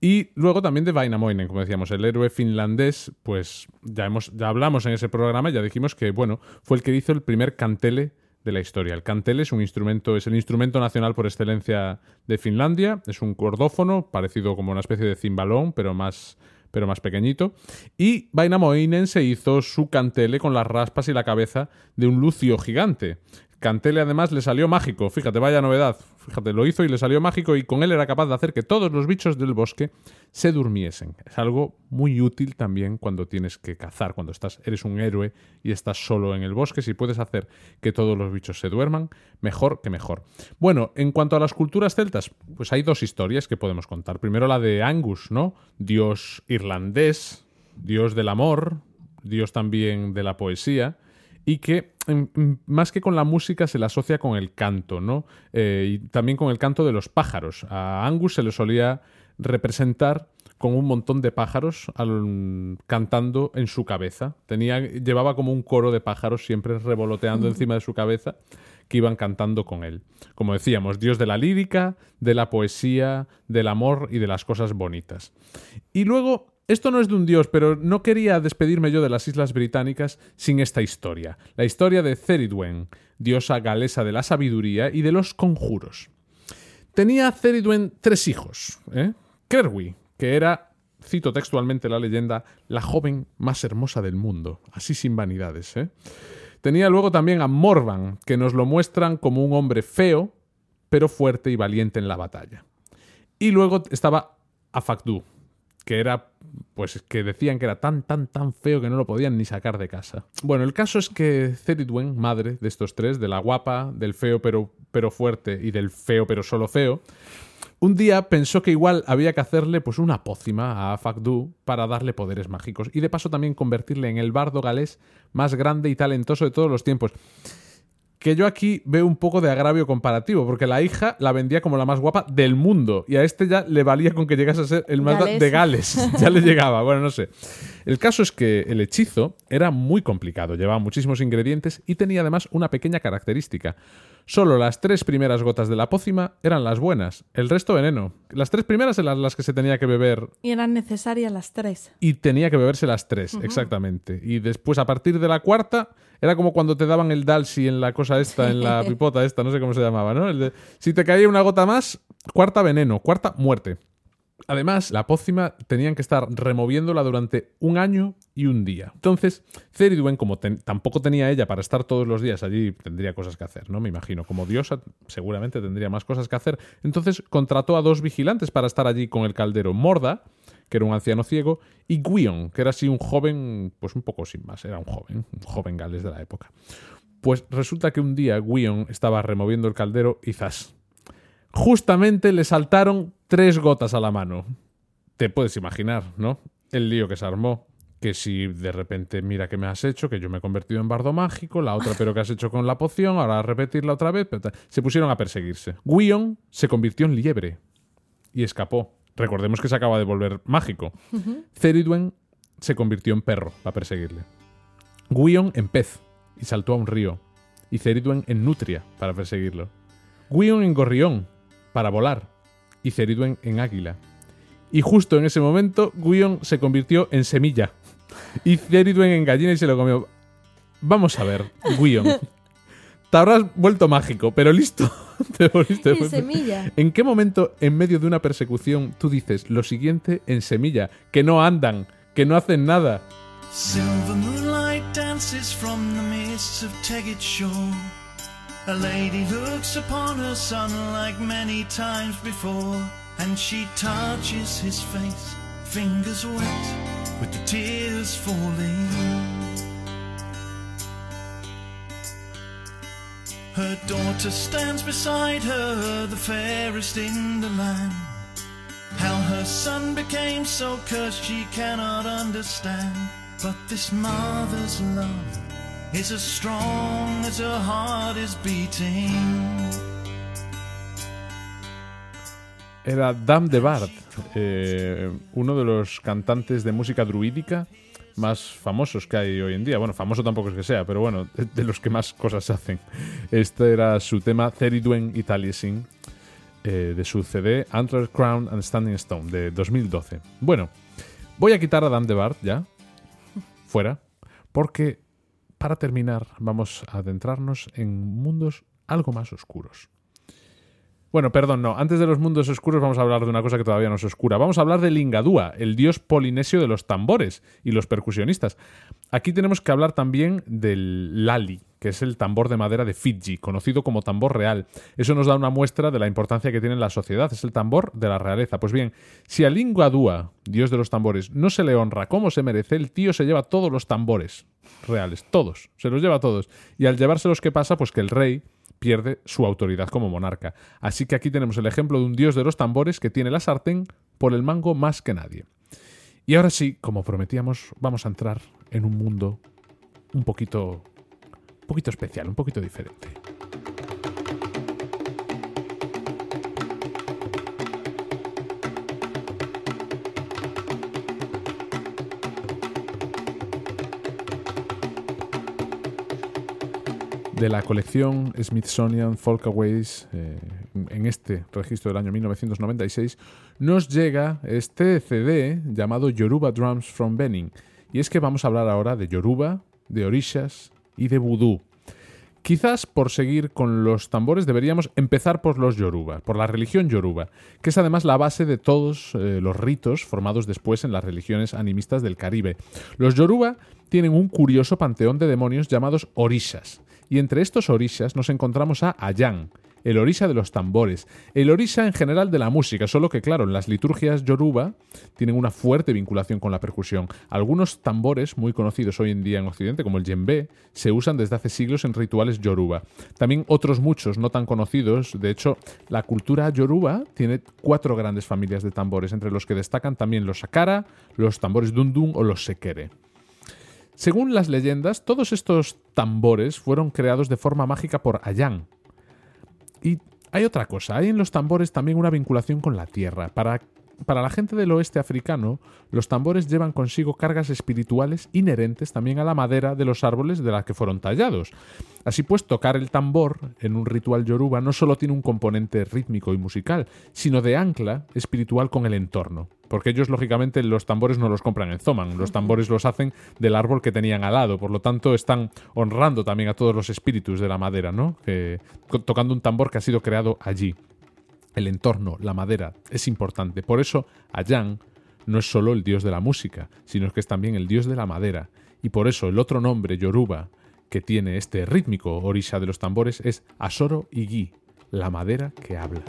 Y luego también de Wainamoinen, como decíamos, el héroe finlandés, pues ya, hemos, ya hablamos en ese programa, ya dijimos que, bueno, fue el que hizo el primer cantele de la historia. El cantele es un instrumento, es el instrumento nacional por excelencia de Finlandia, es un cordófono, parecido como una especie de cimbalón, pero más pero más pequeñito. Y Wainamoinen se hizo su cantele con las raspas y la cabeza de un lucio gigante. Cantele además le salió mágico, fíjate, vaya novedad. Fíjate, lo hizo y le salió mágico y con él era capaz de hacer que todos los bichos del bosque se durmiesen. Es algo muy útil también cuando tienes que cazar, cuando estás eres un héroe y estás solo en el bosque, si puedes hacer que todos los bichos se duerman, mejor que mejor. Bueno, en cuanto a las culturas celtas, pues hay dos historias que podemos contar. Primero la de Angus, ¿no? Dios irlandés, dios del amor, dios también de la poesía y que em, em, más que con la música se la asocia con el canto, ¿no? Eh, y también con el canto de los pájaros. A Angus se le solía representar con un montón de pájaros al- cantando en su cabeza. Tenía, llevaba como un coro de pájaros siempre revoloteando encima de su cabeza que iban cantando con él. Como decíamos, dios de la lírica, de la poesía, del amor y de las cosas bonitas. Y luego, esto no es de un dios, pero no quería despedirme yo de las Islas Británicas sin esta historia. La historia de Ceridwen, diosa galesa de la sabiduría y de los conjuros. Tenía Ceridwen tres hijos. ¿eh? Kerwi, que era, cito textualmente la leyenda, la joven más hermosa del mundo. Así sin vanidades. ¿eh? Tenía luego también a Morvan, que nos lo muestran como un hombre feo, pero fuerte y valiente en la batalla. Y luego estaba Afakdu, que era, pues que decían que era tan, tan, tan feo que no lo podían ni sacar de casa. Bueno, el caso es que Ceridwen, madre de estos tres, de la guapa, del feo pero, pero fuerte y del feo pero solo feo, un día pensó que igual había que hacerle pues una pócima a Fakdu para darle poderes mágicos y de paso también convertirle en el bardo galés más grande y talentoso de todos los tiempos. Que yo aquí veo un poco de agravio comparativo, porque la hija la vendía como la más guapa del mundo y a este ya le valía con que llegase a ser el más de Gales. ya le llegaba, bueno, no sé. El caso es que el hechizo era muy complicado, llevaba muchísimos ingredientes y tenía además una pequeña característica. Solo las tres primeras gotas de la pócima eran las buenas, el resto veneno. Las tres primeras eran las que se tenía que beber
Y eran necesarias las tres.
y tenía que beberse las tres, exactamente. Y después, a partir de la cuarta, era como cuando te daban el Dalsi en la cosa esta, en la pipota esta, no sé cómo se llamaba, ¿no? El de, si te caía una gota más, cuarta veneno, cuarta muerte. Además, la pócima tenían que estar removiéndola durante un año y un día. Entonces, Ceridwen, como tampoco tenía ella para estar todos los días allí, tendría cosas que hacer, ¿no? Me imagino. Como diosa, seguramente tendría más cosas que hacer. Entonces, contrató a dos vigilantes para estar allí con el caldero. Morda, que era un anciano ciego, y Gwion, que era así un joven, pues un poco sin más, era un joven, un joven gales de la época. Pues resulta que un día Gwion estaba removiendo el caldero y zas. Justamente le saltaron tres gotas a la mano. Te puedes imaginar, ¿no? El lío que se armó. Que si de repente, mira qué me has hecho, que yo me he convertido en bardo mágico, la otra, pero que has hecho con la poción, ahora a repetirla otra vez. pero Se pusieron a perseguirse. Gwion se convirtió en liebre y escapó. Recordemos que se acaba de volver mágico. Ceridwen se convirtió en perro para perseguirle. Gwion en pez y saltó a un río. Y Ceridwen en nutria para perseguirlo. Gwion en gorrión para volar. Y Ceridwen en águila. Y justo en ese momento, Gwion se convirtió en semilla. Y Ceridwen en gallina y se lo comió. Vamos a ver, Gwion. Te habrás vuelto mágico, pero listo. Te volviste muy-
semilla.
¿En qué momento, en medio de una persecución, tú dices lo siguiente en semilla? Que no andan, que no hacen nada.
Silver moonlight dances from the mists of Teggett Shore. A lady looks upon her son like many times before, and she touches his face, fingers wet with the tears falling. Her daughter stands beside her, the fairest in the land. How her son became so cursed she cannot understand. But this mother's love
Era Dame de Bard, eh, uno de los cantantes de música druídica más famosos que hay hoy en día. Bueno, famoso tampoco es que sea, pero bueno, de, los que más cosas hacen. Este era su tema Ceridwen Italiesin, eh, de su CD Antler, Crown and Standing Stone, de 2012. Bueno, voy a quitar a Dame de Bard ya, fuera, porque para terminar vamos a adentrarnos en mundos algo más oscuros. Bueno, perdón, no. Antes de los mundos oscuros vamos a hablar de una cosa que todavía no es oscura. Vamos a hablar de Lingadúa, el dios polinesio de los tambores y los percusionistas. Aquí tenemos que hablar también del Lali, que es el tambor de madera de Fiji, conocido como tambor real. Eso nos da una muestra de la importancia que tiene en la sociedad, es el tambor de la realeza. Pues bien, si a Linguadua, dios de los tambores, no se le honra como se merece, el tío se lleva todos los tambores reales, todos, se los lleva todos. Y al llevárselos, ¿qué pasa? Pues que el rey pierde su autoridad como monarca. Así que aquí tenemos el ejemplo de un dios de los tambores que tiene la sartén por el mango más que nadie. Y ahora sí, como prometíamos, vamos a entrar en un mundo un poquito un poquito especial, un poquito diferente. de la colección Smithsonian Folkaways, eh, en este registro del año 1996, nos llega este CD llamado Yoruba Drums from Benin. Y es que vamos a hablar ahora de Yoruba, de Orishas y de Vudú. Quizás por seguir con los tambores deberíamos empezar por los Yoruba, por la religión Yoruba, que es además la base de todos eh, los ritos formados después en las religiones animistas del Caribe. Los Yoruba tienen un curioso panteón de demonios llamados Orishas, y entre estos Orishas nos encontramos a Ayan, el Orisha de los tambores, el Orisha en general de la música, solo que claro, en las liturgias yoruba tienen una fuerte vinculación con la percusión. Algunos tambores muy conocidos hoy en día en Occidente, como el djembe, se usan desde hace siglos en rituales yoruba. También otros muchos no tan conocidos, de hecho, la cultura yoruba tiene cuatro grandes familias de tambores, entre los que destacan también los sakara, los tambores dundun o los sekere. Según las leyendas, todos estos tambores fueron creados de forma mágica por Ayan, y hay otra cosa, hay en los tambores también una vinculación con la tierra. Para, para la gente del oeste africano, los tambores llevan consigo cargas espirituales inherentes también a la madera de los árboles de la que fueron tallados. Así pues, tocar el tambor en un ritual yoruba no solo tiene un componente rítmico y musical, sino de ancla espiritual con el entorno. Porque ellos, lógicamente, los tambores no los compran en Zoman, los tambores los hacen del árbol que tenían al lado, por lo tanto, están honrando también a todos los espíritus de la madera, ¿no? Co- tocando un tambor que ha sido creado allí. El entorno, la madera, es importante. Por eso, Ayan no es solo el dios de la música, sino que es también el dios de la madera. Y por eso el otro nombre, Yoruba, que tiene este rítmico orisha de los tambores es Asoro Igi, la madera que habla.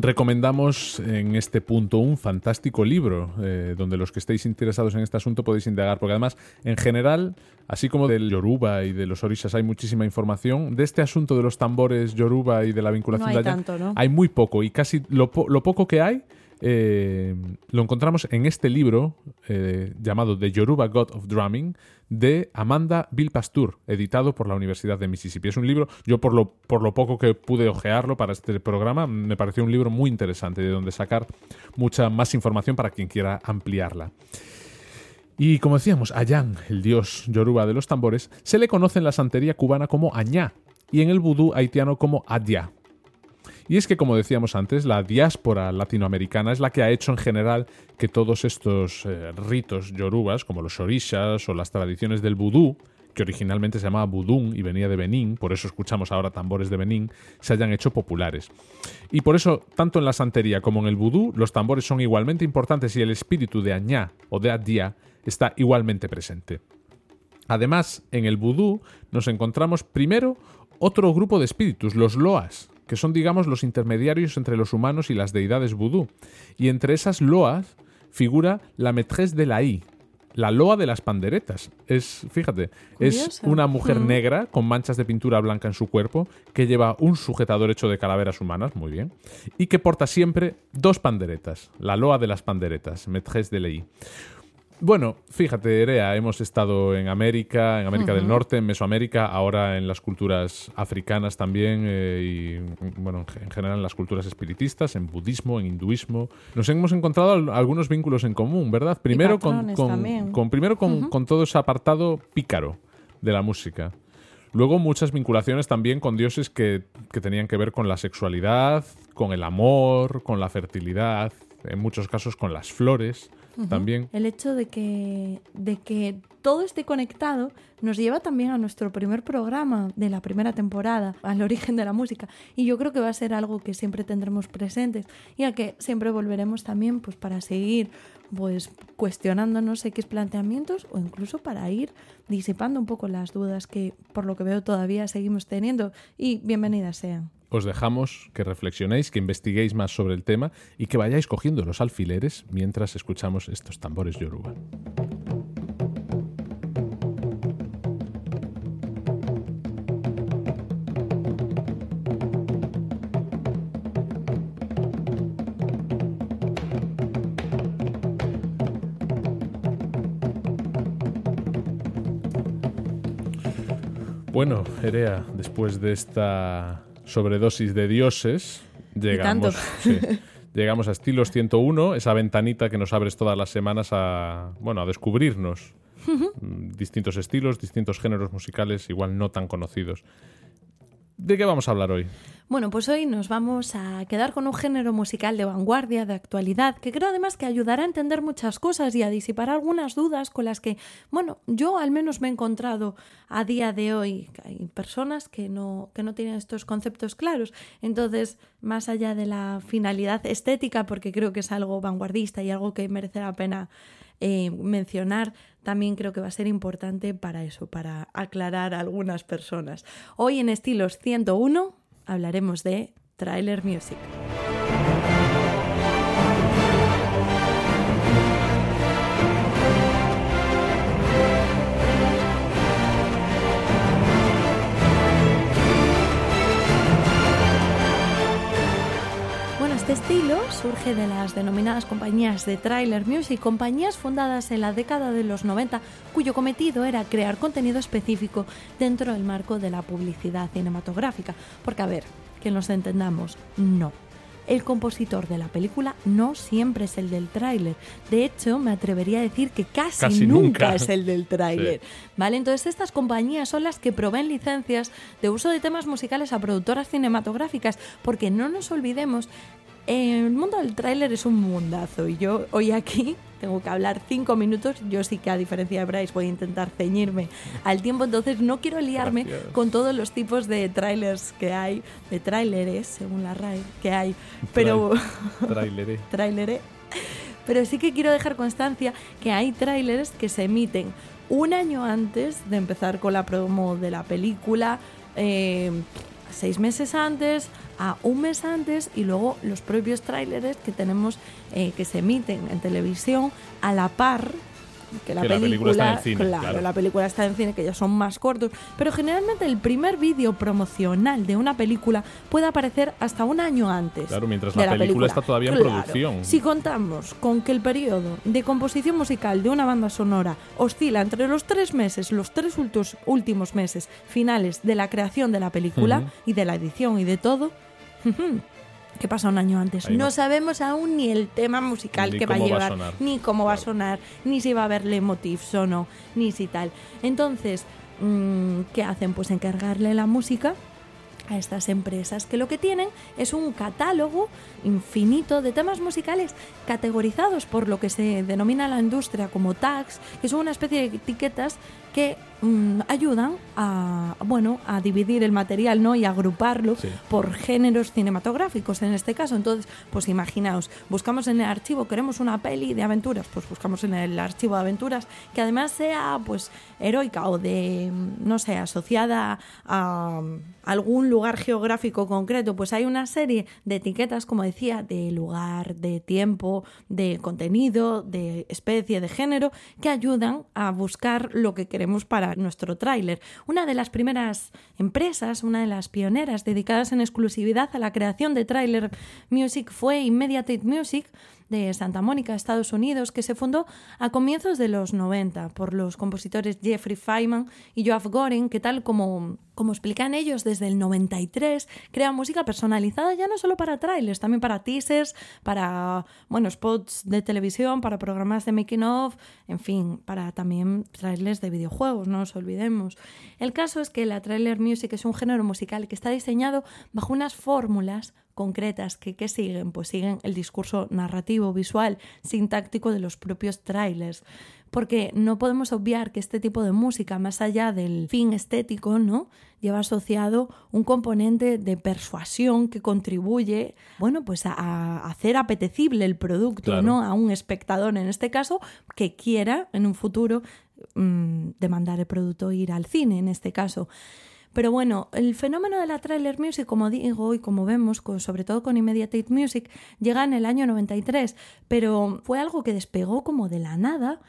Recomendamos en este punto un fantástico libro, eh, donde los que estéis interesados en este asunto podéis indagar, porque además, en general, así como del Yoruba y de los Orishas hay muchísima información, de este asunto de los tambores Yoruba y de la vinculación
No hay
de allá,
tanto, ¿no?
hay muy poco, y casi lo, po- lo poco que hay eh, lo encontramos en este libro eh, llamado The Yoruba God of Drumming de Amanda Bill Pastur, editado por la Universidad de Mississippi. Es un libro, yo por lo, por lo poco que pude ojearlo para este programa, me pareció un libro muy interesante, de donde sacar mucha más información para quien quiera ampliarla. Y como decíamos, Ayan, el dios yoruba de los tambores, se le conoce en la santería cubana como Añá y en el vudú haitiano como Adya. Y es que, como decíamos antes, la diáspora latinoamericana es la que ha hecho en general que todos estos eh, ritos yorubas, como los orishas o las tradiciones del vudú, que originalmente se llamaba vudún y venía de Benín, por eso escuchamos ahora tambores de Benín, se hayan hecho populares. Y por eso, tanto en la santería como en el vudú, los tambores son igualmente importantes y el espíritu de Añá o de Adya está igualmente presente. Además, en el vudú nos encontramos primero otro grupo de espíritus, los loas, que son, digamos, los intermediarios entre los humanos y las deidades vudú. Y entre esas loas figura la maîtresse de la I, la loa de las panderetas. Es, fíjate, es una mujer
Mm.
negra con manchas de pintura blanca en su cuerpo que lleva un sujetador hecho de calaveras humanas, muy bien, y que porta siempre dos panderetas, la loa de las panderetas, maîtresse de la I. Bueno, fíjate, Erea, hemos estado en América, en América del Norte, en Mesoamérica, ahora en las culturas africanas también, eh, y bueno, en ge- en general en las culturas espiritistas, en budismo, en hinduismo. Nos hemos encontrado al- algunos vínculos en común, ¿verdad? Primero con, primero con, con todo ese apartado pícaro de la música. Luego muchas vinculaciones también con dioses que, que tenían que ver con la sexualidad, con el amor, con la fertilidad, en muchos casos con las flores, también.
El hecho de que, de que todo esté conectado nos lleva también a nuestro primer programa de la primera temporada, al origen de la música. Y yo creo que va a ser algo que siempre tendremos presentes y a que siempre volveremos también pues, para seguir pues, cuestionándonos X planteamientos o incluso para ir disipando un poco las dudas que por lo que veo todavía seguimos teniendo. Y bienvenidas sean.
Os dejamos que reflexionéis, que investiguéis más sobre el tema y que vayáis cogiendo los alfileres mientras escuchamos estos tambores yoruba. Bueno, Erea, después de esta sobredosis de dioses, llegamos, sí, llegamos a Estilos 101, esa ventanita que nos abres todas las semanas a, bueno, a descubrirnos. Mm, distintos estilos, distintos géneros musicales, igual no tan conocidos. ¿De qué vamos a hablar hoy?
Bueno, pues hoy nos vamos a quedar con un género musical de vanguardia, de actualidad, que creo además que ayudará a entender muchas cosas y a disipar algunas dudas con las que, bueno, yo al menos me he encontrado a día de hoy. Hay personas que no, que no tienen estos conceptos claros. Entonces, más allá de la finalidad estética, porque creo que es algo vanguardista y algo que merece la pena eh, mencionar, también creo que va a ser importante para eso, para aclarar a algunas personas. Hoy en Estilos 101 hablaremos de Trailer Music. Este estilo surge de las denominadas compañías de trailer music, compañías fundadas en la década de los 90, cuyo cometido era crear contenido específico dentro del marco de la publicidad cinematográfica. Porque, a ver, que nos entendamos, no. El compositor de la película no siempre es el del tráiler. De hecho, me atrevería a decir que casi,
Casi
nunca,
nunca.
es el del tráiler. ¿Vale? Entonces, estas compañías son las que proveen licencias de uso de temas musicales a productoras cinematográficas, porque no nos olvidemos el mundo del tráiler es un mundazo y yo hoy aquí tengo que hablar cinco minutos. Yo sí que a diferencia de Bryce voy a intentar ceñirme al tiempo, entonces no quiero liarme
Gracias.
con todos los tipos de trailers que hay, de tráileres, según la RAE, que hay. Pero tráilere. Pero sí que quiero dejar constancia que hay tráilers que se emiten un año antes de empezar con la promo de la película, eh, seis meses antes, a un mes antes y luego los propios tráileres que tenemos eh, que se emiten en televisión a la par que la,
Que la película está en cine,
claro,
claro.
la película está en cine que ya son más cortos pero generalmente el primer vídeo promocional de una película puede aparecer hasta un año antes
Claro, mientras
de
la película está todavía en
Claro.
producción.
Si contamos con que el periodo de composición musical de una banda sonora oscila entre los tres meses, los tres últimos meses finales de la creación de la película
Ujú.
y de la edición y de todo, ¿qué pasa un año antes?
Ahí
no sabemos aún ni el tema musical
Ni
que va a
cómo va a
llevar, ni cómo va a sonar, ni si va a haber leitmotivs o no, ni si tal. Entonces, mm, ¿qué hacen? Pues encargarle la música a estas empresas que lo que tienen es un catálogo infinito de temas musicales categorizados por lo que se denomina la industria como tags, que son una especie de etiquetas que mm, ayudan a bueno a dividir el material no y agruparlo
Sí.
por géneros cinematográficos en este caso entonces pues imaginaos buscamos en el archivo queremos una peli de aventuras pues buscamos en el archivo de aventuras que además sea pues heroica o de no sé asociada a algún lugar geográfico concreto pues hay una serie de etiquetas como decía de lugar de tiempo de contenido de especie de género que ayudan a buscar lo que queremos para nuestro tráiler. Una de las primeras empresas, una de las pioneras dedicadas en exclusividad a la creación de tráiler music fue Immediate Music de Santa Mónica, Estados Unidos, que se fundó a comienzos de los 90 por los compositores Jeffrey Feynman y Joaf Goren, que tal como, como explican ellos desde el 93, crean música personalizada ya no solo para trailers, también para teasers, para bueno, spots de televisión, para programas de making of, en fin, para también trailers de videojuegos, no nos olvidemos. El caso es que la trailer music es un género musical que está diseñado bajo unas fórmulas concretas que, que siguen, pues siguen el discurso narrativo, visual, sintáctico de los propios trailers porque no podemos obviar que este tipo de música, más allá del fin estético, ¿no? lleva asociado un componente de persuasión que contribuye, bueno, pues a, a hacer apetecible el producto,
Claro.
¿no? A un espectador, en este caso, que quiera en un futuro mm, demandar el producto e ir al cine, en este caso. Pero bueno, el fenómeno de la trailer music, como digo y como vemos, con- sobre todo con Immediate Music, llega en el año 93, pero fue algo que despegó como de la nada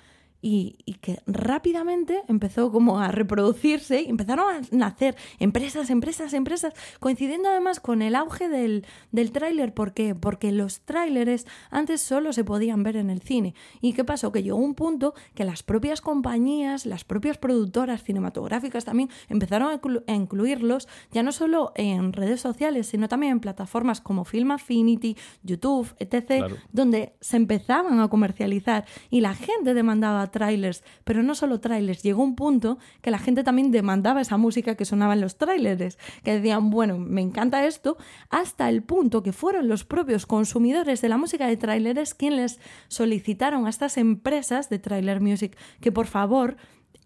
y, y que rápidamente empezó como a reproducirse y empezaron a nacer empresas, empresas, empresas, coincidiendo además con el auge del, del tráiler. ¿Por qué? Porque los tráileres antes solo se podían ver en el cine. ¿Y qué pasó? Que llegó un punto que las propias compañías, las propias productoras cinematográficas también empezaron a, inclu- a incluirlos ya no solo en redes sociales, sino también en plataformas como Film Affinity, YouTube, etc.,
Claro.
donde se empezaban a comercializar y la gente demandaba trailers, pero no solo trailers, llegó un punto que la gente también demandaba esa música que sonaba en los trailers, que decían, bueno, me encanta esto, hasta el punto que fueron los propios consumidores de la música de trailers quienes solicitaron a estas empresas de trailer music que por favor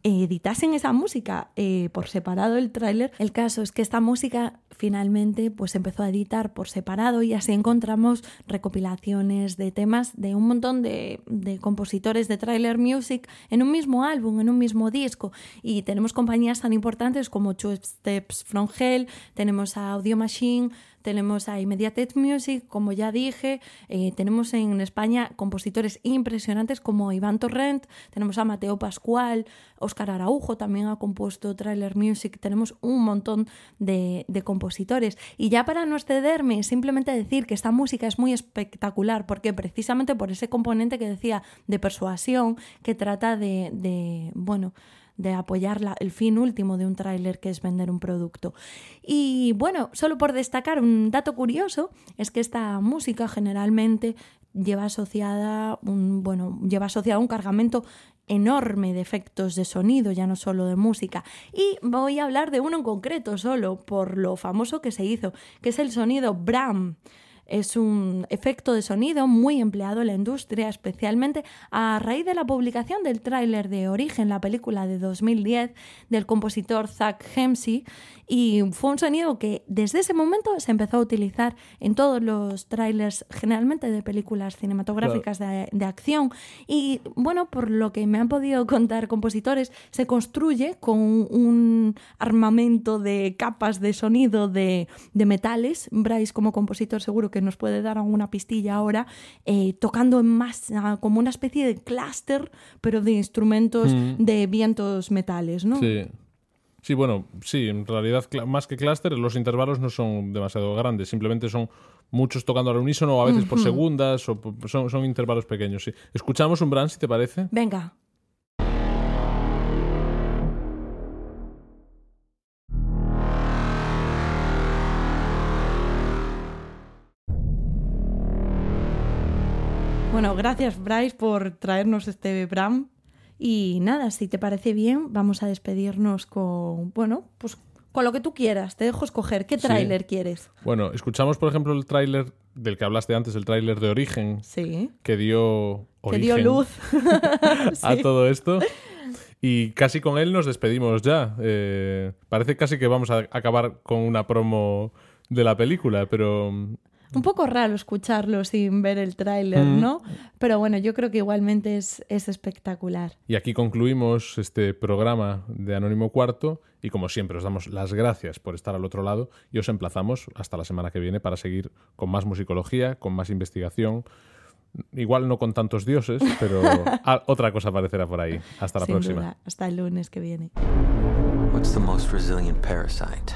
editasen esa música eh, por separado el tráiler. El caso es que esta música finalmente pues empezó a editar por separado y así encontramos recopilaciones de temas de un montón de, de compositores de trailer music en un mismo álbum, en un mismo disco. Y tenemos compañías tan importantes como Two Steps from Hell, tenemos a Audio Machine, tenemos a Immediate Music, como ya dije, eh, tenemos en España compositores impresionantes como Iván Torrent, tenemos a Mateo Pascual, Óscar Araujo también ha compuesto Trailer Music, tenemos un montón de, de compositores. Y ya para no excederme, simplemente decir que esta música es muy espectacular, porque precisamente por ese componente que decía de persuasión, que trata de, de bueno, de apoyar la- el fin último de un tráiler que es vender un producto. Y bueno, solo por destacar un dato curioso es que esta música generalmente lleva asociada un bueno, lleva un cargamento enorme de efectos de sonido, ya no solo de música. Y voy a hablar de uno en concreto solo por lo famoso que se hizo, que es el sonido Bram. Es un efecto de sonido muy empleado en la industria, especialmente a raíz de la publicación del tráiler de Origen, la película de 2010 del compositor Zach Hemsey, y fue un sonido que desde ese momento se empezó a utilizar en todos los tráilers, generalmente de películas cinematográficas de, de acción. Y bueno, por lo que me han podido contar compositores, se construye con un armamento de capas de sonido de, de metales. Bryce, como compositor, seguro que nos puede dar alguna pistilla ahora, eh, tocando en masa, como una especie de clúster, pero de instrumentos de vientos metales, ¿no?
Sí. Sí, bueno, sí, en realidad más que clúster, los intervalos no son demasiado grandes, simplemente son muchos tocando al unísono, o a veces por segundas, o son, son intervalos pequeños, sí. Escuchamos un Brand, si te parece.
Venga. Bueno, gracias Bryce por traernos este Bram. Y nada, si te parece bien, vamos a despedirnos con, bueno, pues con lo que tú quieras. Te dejo escoger. ¿Qué
Sí.
tráiler quieres?
Bueno, escuchamos, por ejemplo, el tráiler del que hablaste antes, el tráiler de Origen,
Sí.
que dio
Que dio
origen
luz.
a
Sí.
todo esto. Y casi con él nos despedimos ya. Eh, parece casi que vamos a acabar con una promo de la película, pero
Un poco raro escucharlo sin ver el tráiler,
Mm.
¿no? Pero bueno, yo creo que igualmente es, es espectacular.
Y aquí concluimos este programa de Anónimo Cuarto y como siempre os damos las gracias por estar al otro lado y os emplazamos hasta la semana que viene para seguir con más musicología, con más investigación. Igual no con tantos dioses, pero otra cosa aparecerá por ahí. Hasta la
sin
próxima.
duda. Hasta el lunes que viene.
What's the most resilient parasite?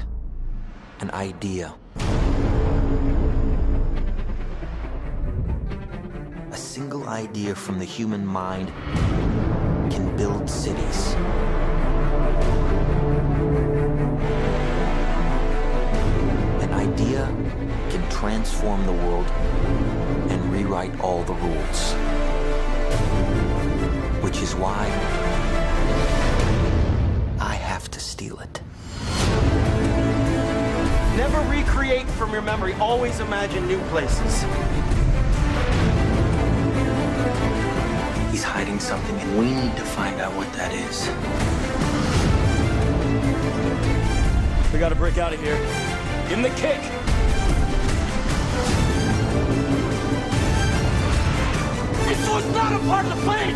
An idea. Single idea from the human mind can build cities. An idea can transform the world and rewrite all the rules. Which is why I have to steal it.
Never recreate from your memory. Always imagine new places.
He's hiding something, and we need to find out what that is.
We gotta break out of here. Give him the kick. This was not a part of the plan.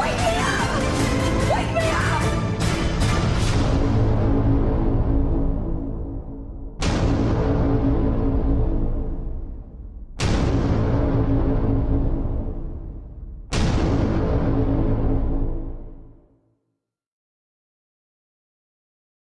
Wait here!